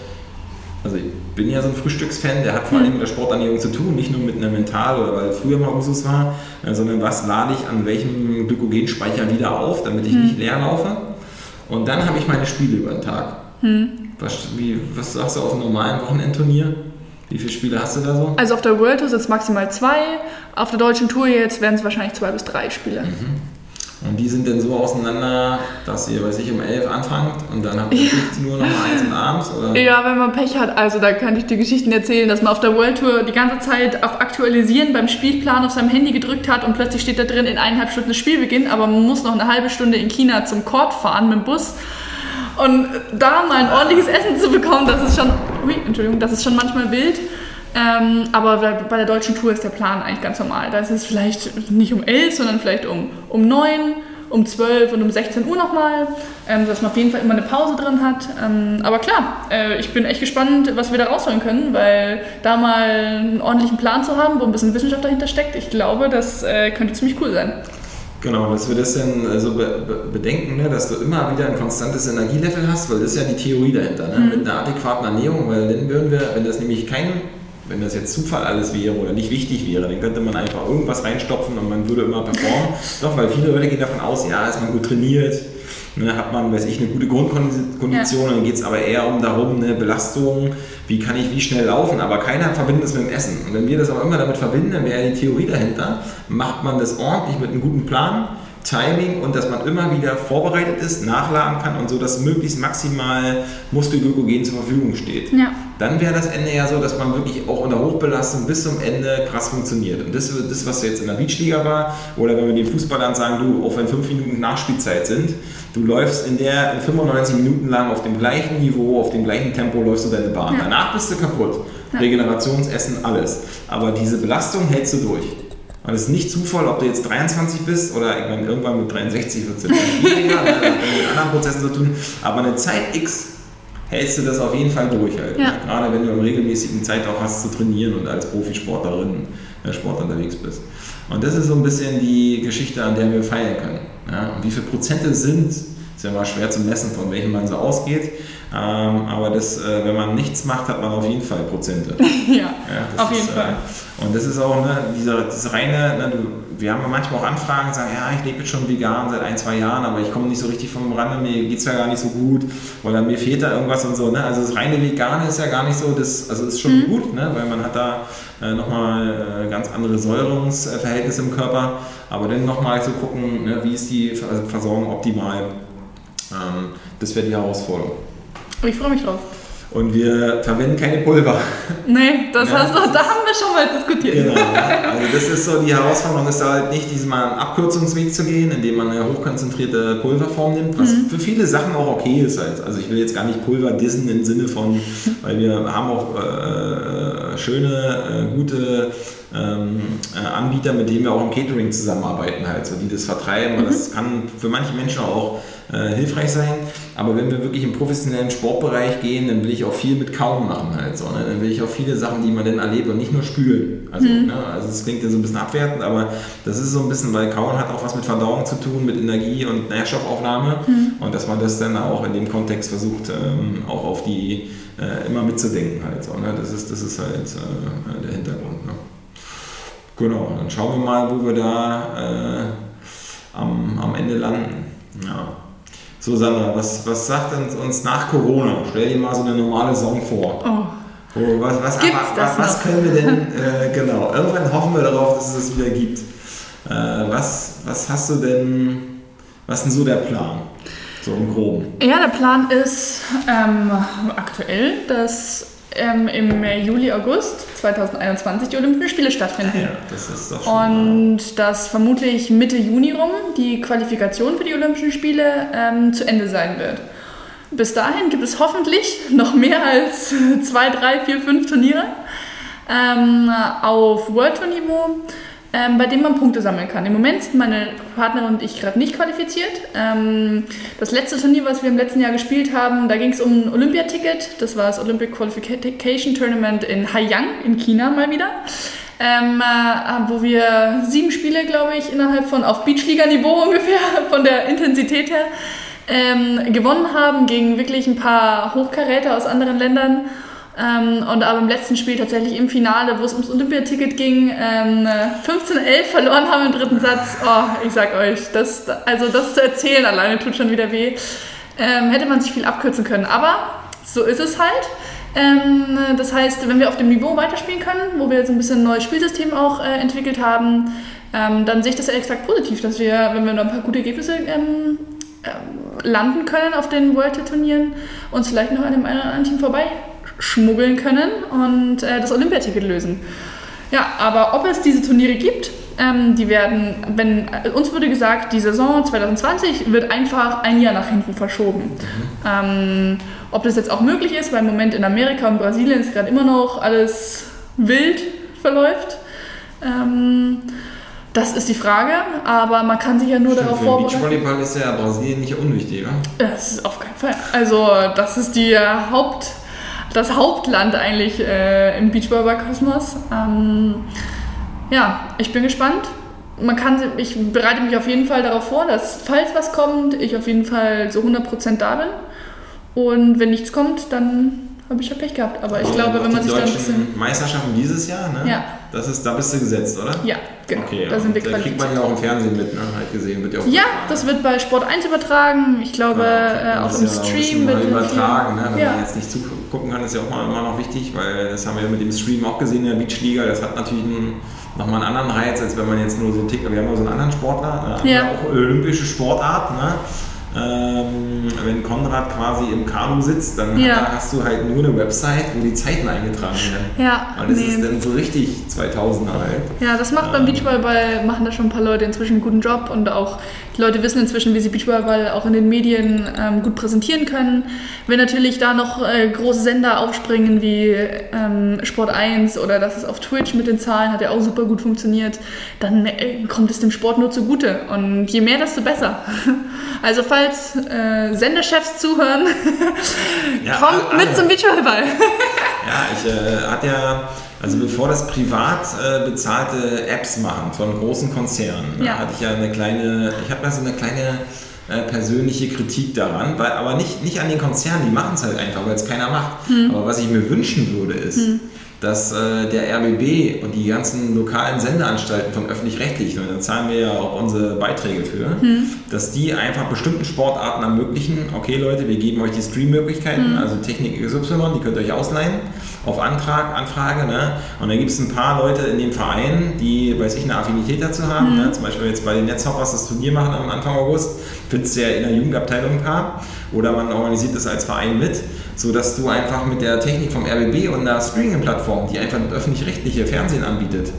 also bin ja so ein Frühstücksfan, der hat vor allem mit der Sporternährung zu tun, nicht nur mit einer Mental oder weil früher mal Usus war, äh, sondern was lade ich an welchem Glykogenspeicher wieder auf, damit ich nicht leer laufe. Und dann habe ich meine Spiele über den Tag. Was, wie, was sagst du auf einem normalen Wochenendturnier? Wie viele Spiele hast du da so? Also auf der World Tour sind es maximal zwei, auf der deutschen Tour jetzt werden es wahrscheinlich zwei bis drei Spiele. Und die sind dann so auseinander, dass ihr, weiß ich, um 11 anfangt und dann habt ihr 15 Uhr nochmal eins und abends? Oder? Ja, wenn man Pech hat, also da kann ich dir Geschichten erzählen, dass man auf der World Tour die ganze Zeit auf Aktualisieren beim Spielplan auf seinem Handy gedrückt hat und plötzlich steht da drin in eineinhalb Stunden das Spielbeginn, aber man muss noch eine halbe Stunde in China zum Court fahren mit dem Bus. Und da mal ein ordentliches Essen zu bekommen, das ist schon, ui, Entschuldigung, das ist schon manchmal wild. Ähm, aber bei, der deutschen Tour ist der Plan eigentlich ganz normal. Da ist es vielleicht nicht um 11, sondern vielleicht um, um 9, um 12 und um 16 Uhr nochmal, ähm, dass man auf jeden Fall immer eine Pause drin hat. Ähm, aber klar, äh, ich bin echt gespannt, was wir da rausholen können, weil da mal einen ordentlichen Plan zu haben, wo ein bisschen Wissenschaft dahinter steckt, ich glaube, das äh, könnte ziemlich cool sein. Genau, dass wir das dann äh, so be be bedenken, ne, dass du immer wieder ein konstantes Energielevel hast, weil das ist ja die Theorie dahinter, ne? mit einer adäquaten Ernährung, weil dann würden wir, wenn das nämlich kein, wenn das jetzt Zufall alles wäre oder nicht wichtig wäre, dann könnte man einfach irgendwas reinstopfen und man würde immer performen. [laughs] Doch, weil viele Leute gehen davon aus, ja, ist man gut trainiert, ne, hat man, weiß ich, eine gute Grundkondition, Ja. dann geht es aber eher um darum, eine Belastung, wie kann ich wie schnell laufen, aber keiner verbindet es mit dem Essen. Und wenn wir das aber immer damit verbinden, dann wäre die Theorie dahinter, macht man das ordentlich mit einem guten Plan, Timing und dass man immer wieder vorbereitet ist, nachladen kann und so, dass möglichst maximal Muskelglykogen zur Verfügung steht. Ja. Dann wäre das Ende ja so, dass man wirklich auch unter Hochbelastung bis zum Ende krass funktioniert. Und das, das was jetzt in der Beachliga war, oder wenn wir den Fußballern sagen, du, auch wenn fünf Minuten Nachspielzeit sind, du läufst in der in 95 Minuten lang auf dem gleichen Niveau, auf dem gleichen Tempo läufst du deine Bahn. Ja. Danach bist du kaputt. Ja. Regenerationsessen, alles. Aber diese Belastung hältst du durch. Und es ist nicht Zufall, ob du jetzt 23 bist oder ich meine, irgendwann mit 63 wird es jetzt schwieriger, ne, hat mit anderen Prozessen zu tun. Aber eine Zeit X hältst du das auf jeden Fall durch. Halt, Ja. Gerade wenn du in regelmäßigen Zeit auch hast zu trainieren und als Profisportlerin äh, Sport unterwegs bist. Und das ist so ein bisschen die Geschichte, an der wir feiern können. Ja? Und wie viele Prozente sind, ist ja mal schwer zu messen, von welchen man so ausgeht. Ähm, aber das, äh, wenn man nichts macht, hat man auf jeden Fall Prozente. [laughs] Ja, Ja, auf jeden ist, Fall. Äh, und das ist auch ne, dieser, das reine, ne, wir haben manchmal auch Anfragen, sagen, ja, ich lebe jetzt schon vegan seit ein, zwei Jahren, aber ich komme nicht so richtig vom Rande, mir geht es ja gar nicht so gut oder mir fehlt da irgendwas und so. Ne? Also das reine Vegane ist ja gar nicht so, das, also ist schon gut, ne? weil man hat da äh, nochmal äh, ganz andere Säuerungsverhältnisse im Körper, aber dann nochmal zu gucken, ne, wie ist die Ver- Versorgung optimal, ähm, das wäre die Herausforderung. Ich freue mich drauf. Und wir verwenden keine Pulver. Nee, das Ja, hast du, da haben wir schon mal diskutiert. Genau. Also das ist so die Herausforderung, ist da halt nicht diesen mal einen Abkürzungsweg zu gehen, indem man eine hochkonzentrierte Pulverform nimmt, was für viele Sachen auch okay ist. Halt. Also ich will jetzt gar nicht Pulver dissen im Sinne von, weil wir haben auch äh, schöne, äh, gute ähm, äh, Anbieter, mit denen wir auch im Catering zusammenarbeiten, halt, so, die das vertreiben. Und das kann für manche Menschen auch äh, hilfreich sein. Aber wenn wir wirklich im professionellen Sportbereich gehen, dann will ich auch viel mit Kauen machen halt so. Ne? Dann will ich auch viele Sachen, die man dann erlebt und nicht nur spülen. Also, mhm. ne? also es klingt ja so ein bisschen abwertend, aber das ist so ein bisschen, weil Kauen hat auch was mit Verdauung zu tun, mit Energie und Nährstoffaufnahme. Mhm. Und dass man das dann auch in dem Kontext versucht, ähm, auch auf die äh, immer mitzudenken halt so. Ne? Das, ist, das ist halt äh, der Hintergrund. Ne? Genau, dann schauen wir mal, wo wir da äh, am, am Ende landen. Ja. So, Sandra, was, was sagt denn uns nach Corona? Stell dir mal so eine normale Saison vor. Oh. Oh, was, was, was, was können wir denn, äh, genau, irgendwann hoffen wir darauf, dass es es wieder gibt. Äh, was, was hast du denn, was ist denn so der Plan? So im Groben. Ja, der Plan ist ähm, aktuell, dass ähm, im Juli, August 2021 die Olympischen Spiele stattfinden. Ja, das ist doch schon Und dass vermutlich Mitte Juni rum die Qualifikation für die Olympischen Spiele ähm, zu Ende sein wird. Bis dahin gibt es hoffentlich [laughs] noch mehr als zwei, drei, vier, fünf Turniere ähm, auf World Tour Niveau ähm, bei dem man Punkte sammeln kann. Im Moment sind meine Partnerin und ich gerade nicht qualifiziert. Ähm, das letzte Turnier, was wir im letzten Jahr gespielt haben, da ging es um ein Olympiaticket. Das war das Olympic Qualification Tournament in Haiyang in China mal wieder. Ähm, äh, wo wir sieben Spiele, glaube ich, innerhalb von auf Beachliga-Niveau ungefähr, [laughs] von der Intensität her, ähm, gewonnen haben gegen wirklich ein paar Hochkaräter aus anderen Ländern. Ähm, und aber im letzten Spiel tatsächlich im Finale, wo es ums Olympiaticket ging, ähm, 15-11 verloren haben im dritten Satz. Oh, ich sag euch, das, also das zu erzählen alleine tut schon wieder weh. Ähm, hätte man sich viel abkürzen können. Aber so ist es halt. Ähm, das heißt, wenn wir auf dem Niveau weiterspielen können, wo wir jetzt ein bisschen ein neues Spielsystem auch äh, entwickelt haben, ähm, dann sehe ich das ja exakt positiv, dass wir, wenn wir noch ein paar gute Ergebnisse ähm, landen können auf den World-Turnieren, uns vielleicht noch an dem einen oder anderen Team vorbei schmuggeln können und äh, das Olympiaticket lösen. Ja, aber ob es diese Turniere gibt, ähm, die werden, wenn äh, uns wurde gesagt, die Saison 2020 wird einfach ein Jahr nach hinten verschoben. Mhm. Ähm, ob das jetzt auch möglich ist, weil im Moment in Amerika und Brasilien ist gerade immer noch alles wild verläuft. Ähm, das ist die Frage, aber man kann sich ja nur Stimmt, darauf vorbereiten. Beachvolleyball ist ja Brasilien nicht unwichtig, oder? Das ist auf keinen Fall. Also das ist die Haupt das Hauptland eigentlich äh, im Beachvolleyball-Kosmos. Ähm, ja, ich bin gespannt. Man kann, ich bereite mich auf jeden Fall darauf vor, dass falls was kommt, ich auf jeden Fall so 100% da bin. Und wenn nichts kommt, dann habe ich ja Pech gehabt. Aber ich oh, glaube, wenn man sich dann ein bisschen. Meisterschaften dieses Jahr, ne? Ja. Das ist, da bist du gesetzt, oder? Ja, genau. Okay, da sind wir da kriegt man ja auch im Fernsehen mit, ne? Halt gesehen, wird ja auch Ja, das wird bei Sport 1 übertragen. Ich glaube, ja, okay. äh, auch im ja Stream wird übertragen, ne? Wenn ja. man jetzt nicht zugucken kann, ist ja auch mal, immer noch wichtig, weil das haben wir mit dem Stream auch gesehen in der Beachliga. Das hat natürlich einen, nochmal einen anderen Reiz, als wenn man jetzt nur so tickt. Wir haben ja so einen anderen Sportler, äh, ja. auch olympische Sportart, ne? Ähm, wenn Konrad quasi im Kanu sitzt, dann ja. hast du halt nur eine Website, wo die Zeiten eingetragen werden. Ja. Weil das nee. ist dann so richtig 2000er halt. Ja, das macht beim ähm. Beachvolleyball, machen da schon ein paar Leute inzwischen einen guten Job und auch die Leute wissen inzwischen, wie sie Beachvolleyball auch in den Medien ähm, gut präsentieren können. Wenn natürlich da noch äh, große Sender aufspringen wie ähm, Sport 1 oder das ist auf Twitch mit den Zahlen, hat ja auch super gut funktioniert, dann äh, kommt es dem Sport nur zugute. Und je mehr, desto besser. [laughs] Also falls äh, Sendechefs zuhören, ja, [laughs] kommt alle. mit zum Beachvolleyball. [laughs] ja, ich äh, hatte ja also bevor das privat äh, bezahlte Apps machen von großen Konzernen, ja. hatte ich ja eine kleine, ich habe da so eine kleine äh, persönliche Kritik daran, weil, aber nicht, nicht an den Konzernen, die machen es halt einfach, weil es keiner macht. Hm. Aber was ich mir wünschen würde, ist, hm dass äh, der RBB und die ganzen lokalen Sendeanstalten von öffentlich-rechtlichen, und da zahlen wir ja auch unsere Beiträge für, hm. dass die einfach bestimmten Sportarten ermöglichen, okay Leute, wir geben euch die Streammöglichkeiten, hm. also Technik XY, die könnt ihr euch ausleihen, auf Antrag, Anfrage, ne? und dann gibt es ein paar Leute in dem Verein, die, weiß ich, eine Affinität dazu haben, hm. ne? zum Beispiel jetzt bei den Netzhoppers das Turnier machen am Anfang August, findest du ja in der Jugendabteilung ein paar, oder man organisiert das als Verein mit, sodass du einfach mit der Technik vom RBB und einer Streaming-Plattform, die einfach öffentlich-rechtliche Fernsehen anbietet,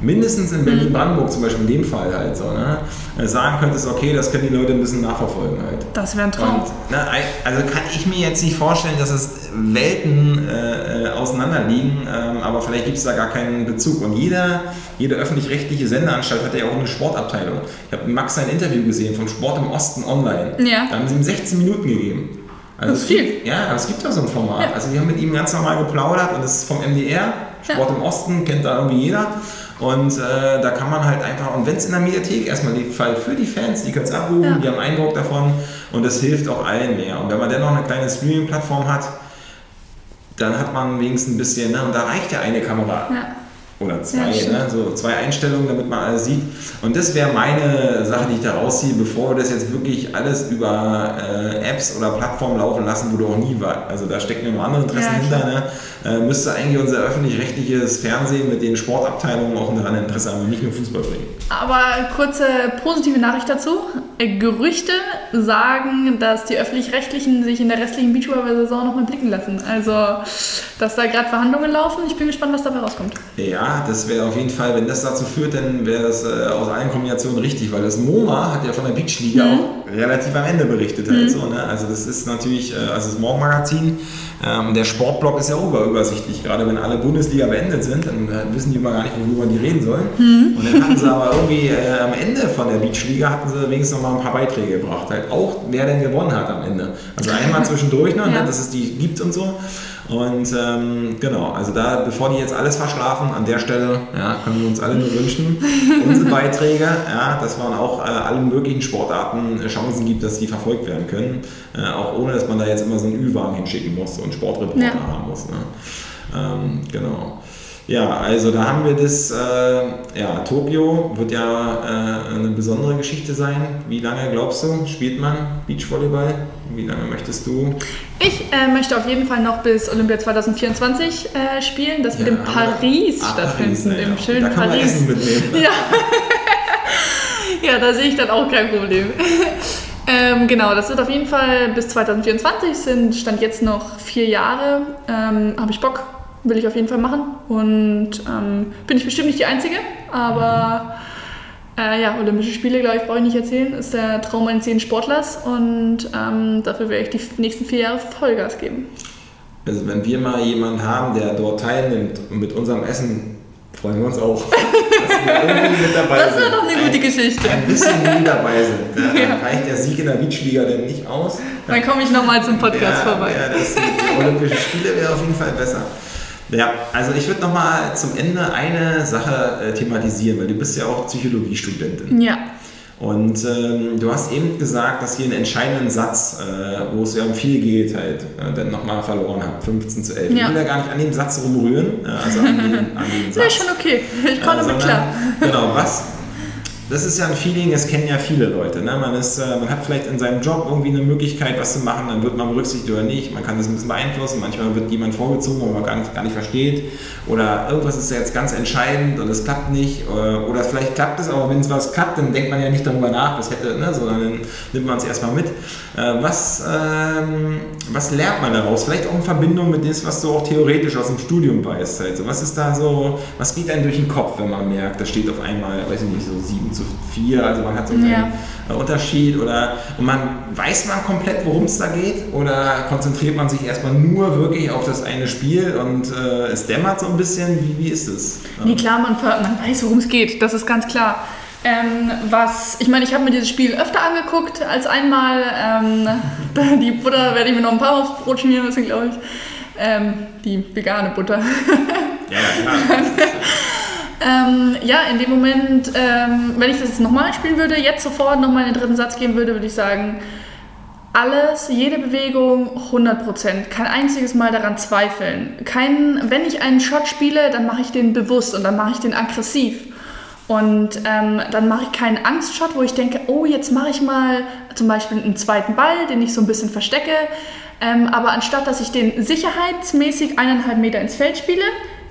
mindestens in Berlin-Brandenburg zum Beispiel in dem Fall halt so, ne, sagen könntest, okay, das können die Leute ein bisschen nachverfolgen halt. Das wäre ein Traum. Und, ne, also kann ich mir jetzt nicht vorstellen, dass es Welten äh, äh auseinander liegen, ähm, aber vielleicht gibt es da gar keinen Bezug. Und jeder, jede öffentlich-rechtliche Sendeanstalt hat ja auch eine Sportabteilung. Ich habe Max sein Interview gesehen vom Sport im Osten online. Ja. Da haben sie ihm 16 Minuten gegeben. Also das ist viel. Gibt, ja, aber es gibt doch so ein Format. Ja. Also wir haben mit ihm ganz normal geplaudert und das ist vom MDR, Sport ja. im Osten, kennt da irgendwie jeder. Und äh, da kann man halt einfach, und wenn es in der Mediathek erstmal die Fall für die Fans, die können es abrufen, ja. die haben Eindruck davon und das hilft auch allen mehr. Und wenn man dann noch eine kleine Streaming-Plattform hat, dann hat man wenigstens ein bisschen, ne, und da reicht ja eine Kamera. Ja. Oder zwei, ja, ne? so zwei Einstellungen, damit man alles sieht. Und das wäre meine Sache, die ich da rausziehe, bevor wir das jetzt wirklich alles über äh, Apps oder Plattformen laufen lassen, wo du auch nie war. Also da stecken ja noch andere Interessen ja, hinter. Ne? Äh, müsste eigentlich unser öffentlich-rechtliches Fernsehen mit den Sportabteilungen auch daran Interesse haben und nicht nur Fußball bringen. Aber kurze positive Nachricht dazu. Gerüchte sagen, dass die öffentlich-rechtlichen sich in der restlichen Beachvolleyball-Saison nochmal blicken lassen. Also, dass da gerade Verhandlungen laufen. Ich bin gespannt, was dabei rauskommt. Ja, das wäre auf jeden Fall, wenn das dazu führt, dann wäre das äh, aus allen Kombinationen richtig, weil das MoMA hat ja von der Beachliga mhm. auch relativ am Ende berichtet. Halt mhm. so, ne? Also, das ist natürlich, äh, also das Morgenmagazin ähm, der Sportblock ist ja auch übersichtlich, gerade wenn alle Bundesliga beendet sind, dann äh, wissen die immer gar nicht, worüber die reden sollen. Mhm. Und dann hatten sie aber irgendwie äh, am Ende von der Beachliga hatten sie wenigstens noch mal ein paar Beiträge gebracht, halt auch wer denn gewonnen hat am Ende. Also einmal [laughs] zwischendurch, ne, ja. dass es die gibt und so. Und ähm, genau, also da, bevor die jetzt alles verschlafen, an der Stelle ja, können wir uns alle nur wünschen, [laughs] unsere Beiträge, ja, dass man auch äh, allen möglichen Sportarten äh, Chancen gibt, dass die verfolgt werden können. Äh, auch ohne, dass man da jetzt immer so einen Ü-Wagen hinschicken muss, so einen Sportreporter ja. haben muss. Ne? Ähm, genau. Ja, also da haben wir das, äh, ja, Tokio wird ja äh, eine besondere Geschichte sein. Wie lange glaubst du, spielt man Beachvolleyball? Wie lange möchtest du? Ich äh, möchte auf jeden Fall noch bis Olympia 2024 äh, spielen. Das wird ja, in Paris ah, stattfinden, Paris, im schönen da kann Paris. Man Essen mitnehmen. [laughs] Ja. ja, da sehe ich dann auch kein Problem. [laughs] ähm, genau, das wird auf jeden Fall bis 2024 sind, stand jetzt noch vier Jahre. Ähm, Habe ich Bock, will ich auf jeden Fall machen. Und ähm, bin ich bestimmt nicht die Einzige, aber äh, ja, Olympische Spiele, glaube ich, brauche ich nicht erzählen, ist der Traum eines jeden Sportlers und ähm, dafür werde ich die nächsten vier Jahre Vollgas geben. Also wenn wir mal jemanden haben, der dort teilnimmt und mit unserem Essen freuen wir uns auch. [laughs] Dass wir irgendwie mit dabei das wäre doch eine gute Geschichte. Ein bisschen nie dabei sind. Da [laughs] ja. reicht der Sieg in der Beachliga denn nicht aus. Dann komme ich nochmal zum Podcast ja, vorbei. Ja, das, die Olympischen Spiele wäre auf jeden Fall besser. Ja, also ich würde nochmal zum Ende eine Sache äh, thematisieren, weil du bist ja auch Psychologiestudentin. Ja. Und ähm, du hast eben gesagt, dass ihr einen entscheidenden Satz, äh, wo es ja um viel geht, halt, äh, dann nochmal verloren habt, 15 zu 11. Ja. Ich will ja gar nicht an dem Satz rumrühren, äh, also an den, an den [laughs] Satz. Ja, schon okay. Ich komme damit klar. Genau, was, das ist ja ein Feeling, das kennen ja viele Leute. Ne? Man, ist, äh, man hat vielleicht in seinem Job irgendwie eine Möglichkeit, was zu machen, dann wird man berücksichtigt oder nicht. Man kann das ein bisschen beeinflussen. Manchmal wird jemand vorgezogen, wo man gar nicht, gar nicht versteht. Oder irgendwas ist jetzt ganz entscheidend und es klappt nicht. Oder, oder vielleicht klappt es, aber wenn es was klappt, dann denkt man ja nicht darüber nach, was hätte, ne? sondern dann nimmt man es erstmal mit. Äh, was, ähm, was lernt man daraus? Vielleicht auch in Verbindung mit dem, was du auch theoretisch aus dem Studium weißt. Halt. So, was ist da so, was geht einem durch den Kopf, wenn man merkt, da steht auf einmal, weiß ich nicht, so sieben zu vier, also man hat so einen ja. Unterschied oder und man weiß man komplett, worum es da geht oder konzentriert man sich erstmal nur wirklich auf das eine Spiel und äh, es dämmert so ein bisschen, wie, wie ist es? Nee, klar, man, man weiß, worum es geht, das ist ganz klar. Ähm, was, ich meine, ich habe mir dieses Spiel öfter angeguckt als einmal. Ähm, [laughs] die Butter werde ich mir noch ein paar aufs Brot schmieren müssen, glaube ich. Ähm, die vegane Butter. ja, ja. [laughs] Ähm, ja, in dem Moment, ähm, wenn ich das jetzt nochmal spielen würde, jetzt sofort nochmal in den dritten Satz gehen würde, würde ich sagen, alles, jede Bewegung 100%. Kein einziges Mal daran zweifeln. Kein, wenn ich einen Shot spiele, dann mache ich den bewusst und dann mache ich den aggressiv. Und ähm, dann mache ich keinen Angstshot, wo ich denke, oh, jetzt mache ich mal zum Beispiel einen zweiten Ball, den ich so ein bisschen verstecke. Ähm, aber anstatt dass ich den sicherheitsmäßig eineinhalb Meter ins Feld spiele,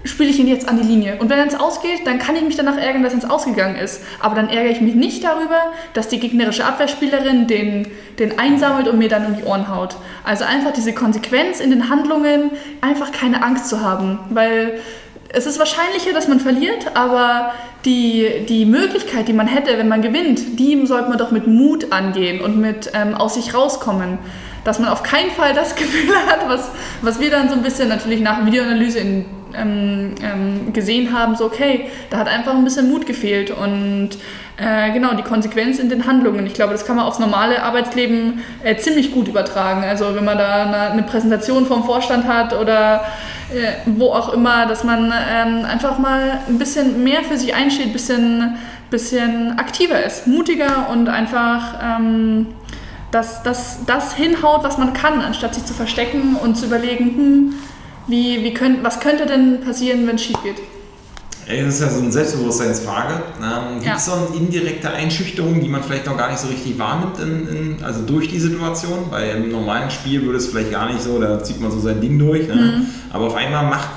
spiele ich ihn jetzt an die Linie. Und wenn er ins Ausgeht, dann kann ich mich danach ärgern, dass er ins Ausgegangen ist. Aber dann ärgere ich mich nicht darüber, dass die gegnerische Abwehrspielerin den, den einsammelt und mir dann um die Ohren haut. Also einfach diese Konsequenz in den Handlungen, einfach keine Angst zu haben. Weil es ist wahrscheinlicher, dass man verliert, aber die, die Möglichkeit, die man hätte, wenn man gewinnt, die sollte man doch mit Mut angehen und mit ähm, aus sich rauskommen. Dass man auf keinen Fall das [laughs] Gefühl hat, was, was wir dann so ein bisschen natürlich nach Videoanalyse in, ähm, ähm, gesehen haben, so okay, da hat einfach ein bisschen Mut gefehlt und äh, genau, die Konsequenz in den Handlungen. Ich glaube, das kann man aufs normale Arbeitsleben äh, ziemlich gut übertragen. Also wenn man da eine, eine Präsentation vom Vorstand hat oder äh, wo auch immer, dass man ähm, einfach mal ein bisschen mehr für sich einsteht, ein bisschen, bisschen aktiver ist, mutiger und einfach ähm, dass das, das hinhaut, was man kann, anstatt sich zu verstecken und zu überlegen, hm, wie, wie könnt, was könnte denn passieren, wenn es schief geht. Das ist ja so eine Selbstbewusstseinsfrage. Ähm, Gibt es ja. so eine indirekte Einschüchterung, die man vielleicht noch gar nicht so richtig wahrnimmt, in, in, also durch die Situation? Weil im normalen Spiel würde es vielleicht gar nicht so, da zieht man so sein Ding durch. Ne? Mhm. Aber auf einmal macht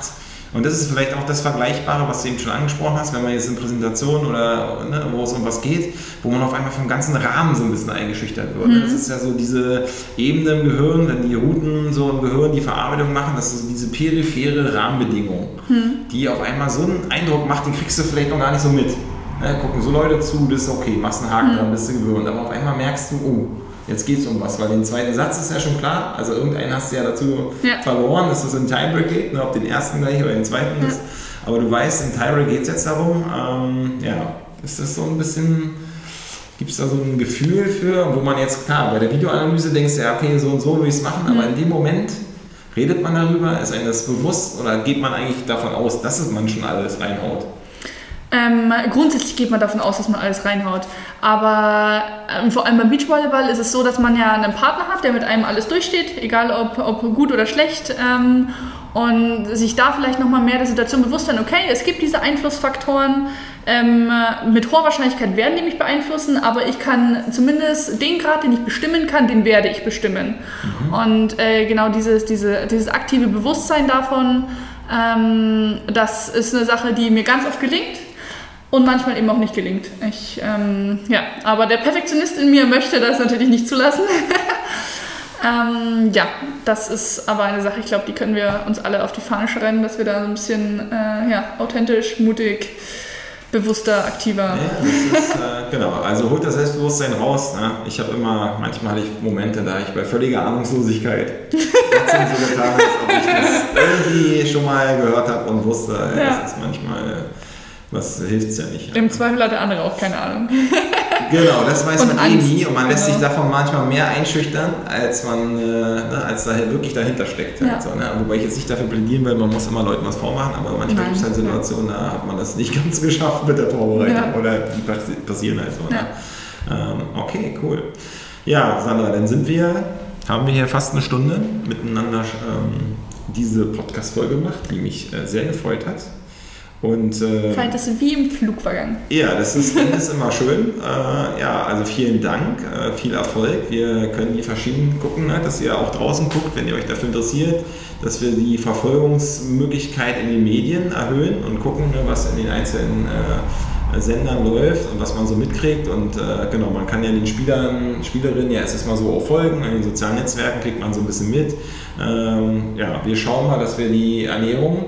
und das ist vielleicht auch das Vergleichbare, was du eben schon angesprochen hast, wenn man jetzt in Präsentationen oder ne, wo es um was geht, wo man auf einmal vom ganzen Rahmen so ein bisschen eingeschüchtert wird. Mhm. Das ist ja so diese Ebene im Gehirn, wenn die Routen so im Gehirn die Verarbeitung machen, das ist so diese periphere Rahmenbedingung, mhm. die auf einmal so einen Eindruck macht, den kriegst du vielleicht noch gar nicht so mit. Ne, gucken so Leute zu, das ist okay, machst einen Haken mhm. dran, bist du gewöhnt. Aber auf einmal merkst du, oh, jetzt geht es um was, weil den zweiten Satz ist ja schon klar, also irgendeinen hast du ja dazu ja. verloren, dass es in Tiebreak geht, ne, ob den ersten gleich oder den zweiten ja. ist. Aber du weißt, in Tiebreak geht es jetzt darum, ähm, ja, ist das so ein bisschen, gibt es da so ein Gefühl für, wo man jetzt, klar, bei der Videoanalyse denkst du ja, okay, so und so will ich es machen, mhm. aber in dem Moment redet man darüber, ist einem das bewusst oder geht man eigentlich davon aus, dass es man schon alles reinhaut? Ähm, grundsätzlich geht man davon aus, dass man alles reinhaut. Aber ähm, vor allem beim Beachvolleyball ist es so, dass man ja einen Partner hat, der mit einem alles durchsteht, egal ob, ob gut oder schlecht. Ähm, und sich da vielleicht nochmal mehr der Situation bewusst sein, okay, es gibt diese Einflussfaktoren, ähm, mit hoher Wahrscheinlichkeit werden die mich beeinflussen, aber ich kann zumindest den Grad, den ich bestimmen kann, den werde ich bestimmen. Mhm. Und äh, genau dieses, diese, dieses aktive Bewusstsein davon, ähm, das ist eine Sache, die mir ganz oft gelingt und manchmal eben auch nicht gelingt. Ich, ähm, ja, aber der Perfektionist in mir möchte das natürlich nicht zulassen. [laughs] ähm, ja, das ist aber eine Sache, ich glaube, die können wir uns alle auf die Fahne schreiben, dass wir da so ein bisschen äh, ja, authentisch, mutig, bewusster, aktiver. Ja, ist, äh, [laughs] genau, also holt das Selbstbewusstsein raus. Ne? Ich habe immer, manchmal hatte ich Momente, da ich bei völliger Ahnungslosigkeit [laughs] so getan, als ob ich das irgendwie schon mal gehört habe und wusste, ja. das ist manchmal was hilft es ja nicht. Im Zweifel hat der andere auch keine Ahnung. [laughs] genau, das weiß und man eh nie und man lässt genau. sich davon manchmal mehr einschüchtern, als man äh, ne, als da wirklich dahinter steckt. Ja. Halt so, ne? Wobei ich jetzt nicht dafür plädieren will, man muss immer Leuten was vormachen, aber manchmal gibt es halt Situationen, da hat man das nicht [laughs] ganz geschafft mit der Vorbereitung ja. oder die passieren halt so. Ne? Ähm, okay, cool. Ja, Sandra, dann sind wir, haben wir hier fast eine Stunde miteinander ähm, diese Podcast-Folge gemacht, die mich äh, sehr gefreut hat. Und, äh, Zeit ist wie im Flug vergangen. Ja, das ist, [laughs] das ist immer schön. Äh, ja, also vielen Dank, äh, viel Erfolg. Wir können die verschiedenen gucken, ne, dass ihr auch draußen guckt, wenn ihr euch dafür interessiert, dass wir die Verfolgungsmöglichkeit in den Medien erhöhen und gucken, ne, was in den einzelnen äh, Sendern läuft und was man so mitkriegt. Und äh, genau, man kann ja den Spielern, Spielerinnen ja erst mal so auch folgen. In den sozialen Netzwerken kriegt man so ein bisschen mit. Ähm, ja, wir schauen mal, dass wir die Ernährung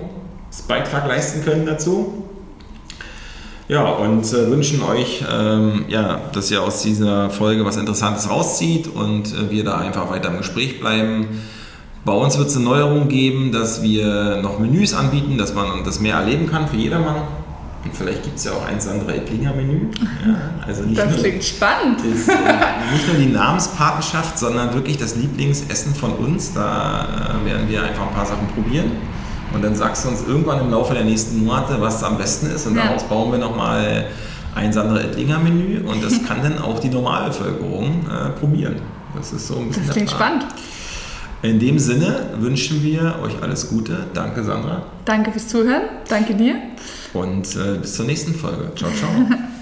Beitrag leisten können dazu. Ja, und äh, wünschen euch, ähm, ja, dass ihr aus dieser Folge was Interessantes rauszieht und äh, wir da einfach weiter im Gespräch bleiben. Bei uns wird es eine Neuerung geben, dass wir noch Menüs anbieten, dass man das mehr erleben kann für jedermann. Und vielleicht gibt es ja auch ein Sandra Ettlinger Menü. Ja, also nicht das nur, klingt spannend. Ist, äh, nicht nur die Namenspatenschaft, sondern wirklich das Lieblingsessen von uns. Da äh, werden wir einfach ein paar Sachen probieren. Und dann sagst du uns irgendwann im Laufe der nächsten Monate, was am besten ist. Und ja. daraus bauen wir nochmal ein Sandra Ettlinger Menü. Und das [laughs] kann dann auch die Normalbevölkerung äh, probieren. Das ist so ein bisschen. Das klingt spannend. In dem Sinne wünschen wir euch alles Gute. Danke, Sandra. Danke fürs Zuhören. Danke dir. Und äh, bis zur nächsten Folge. Ciao, ciao. [laughs]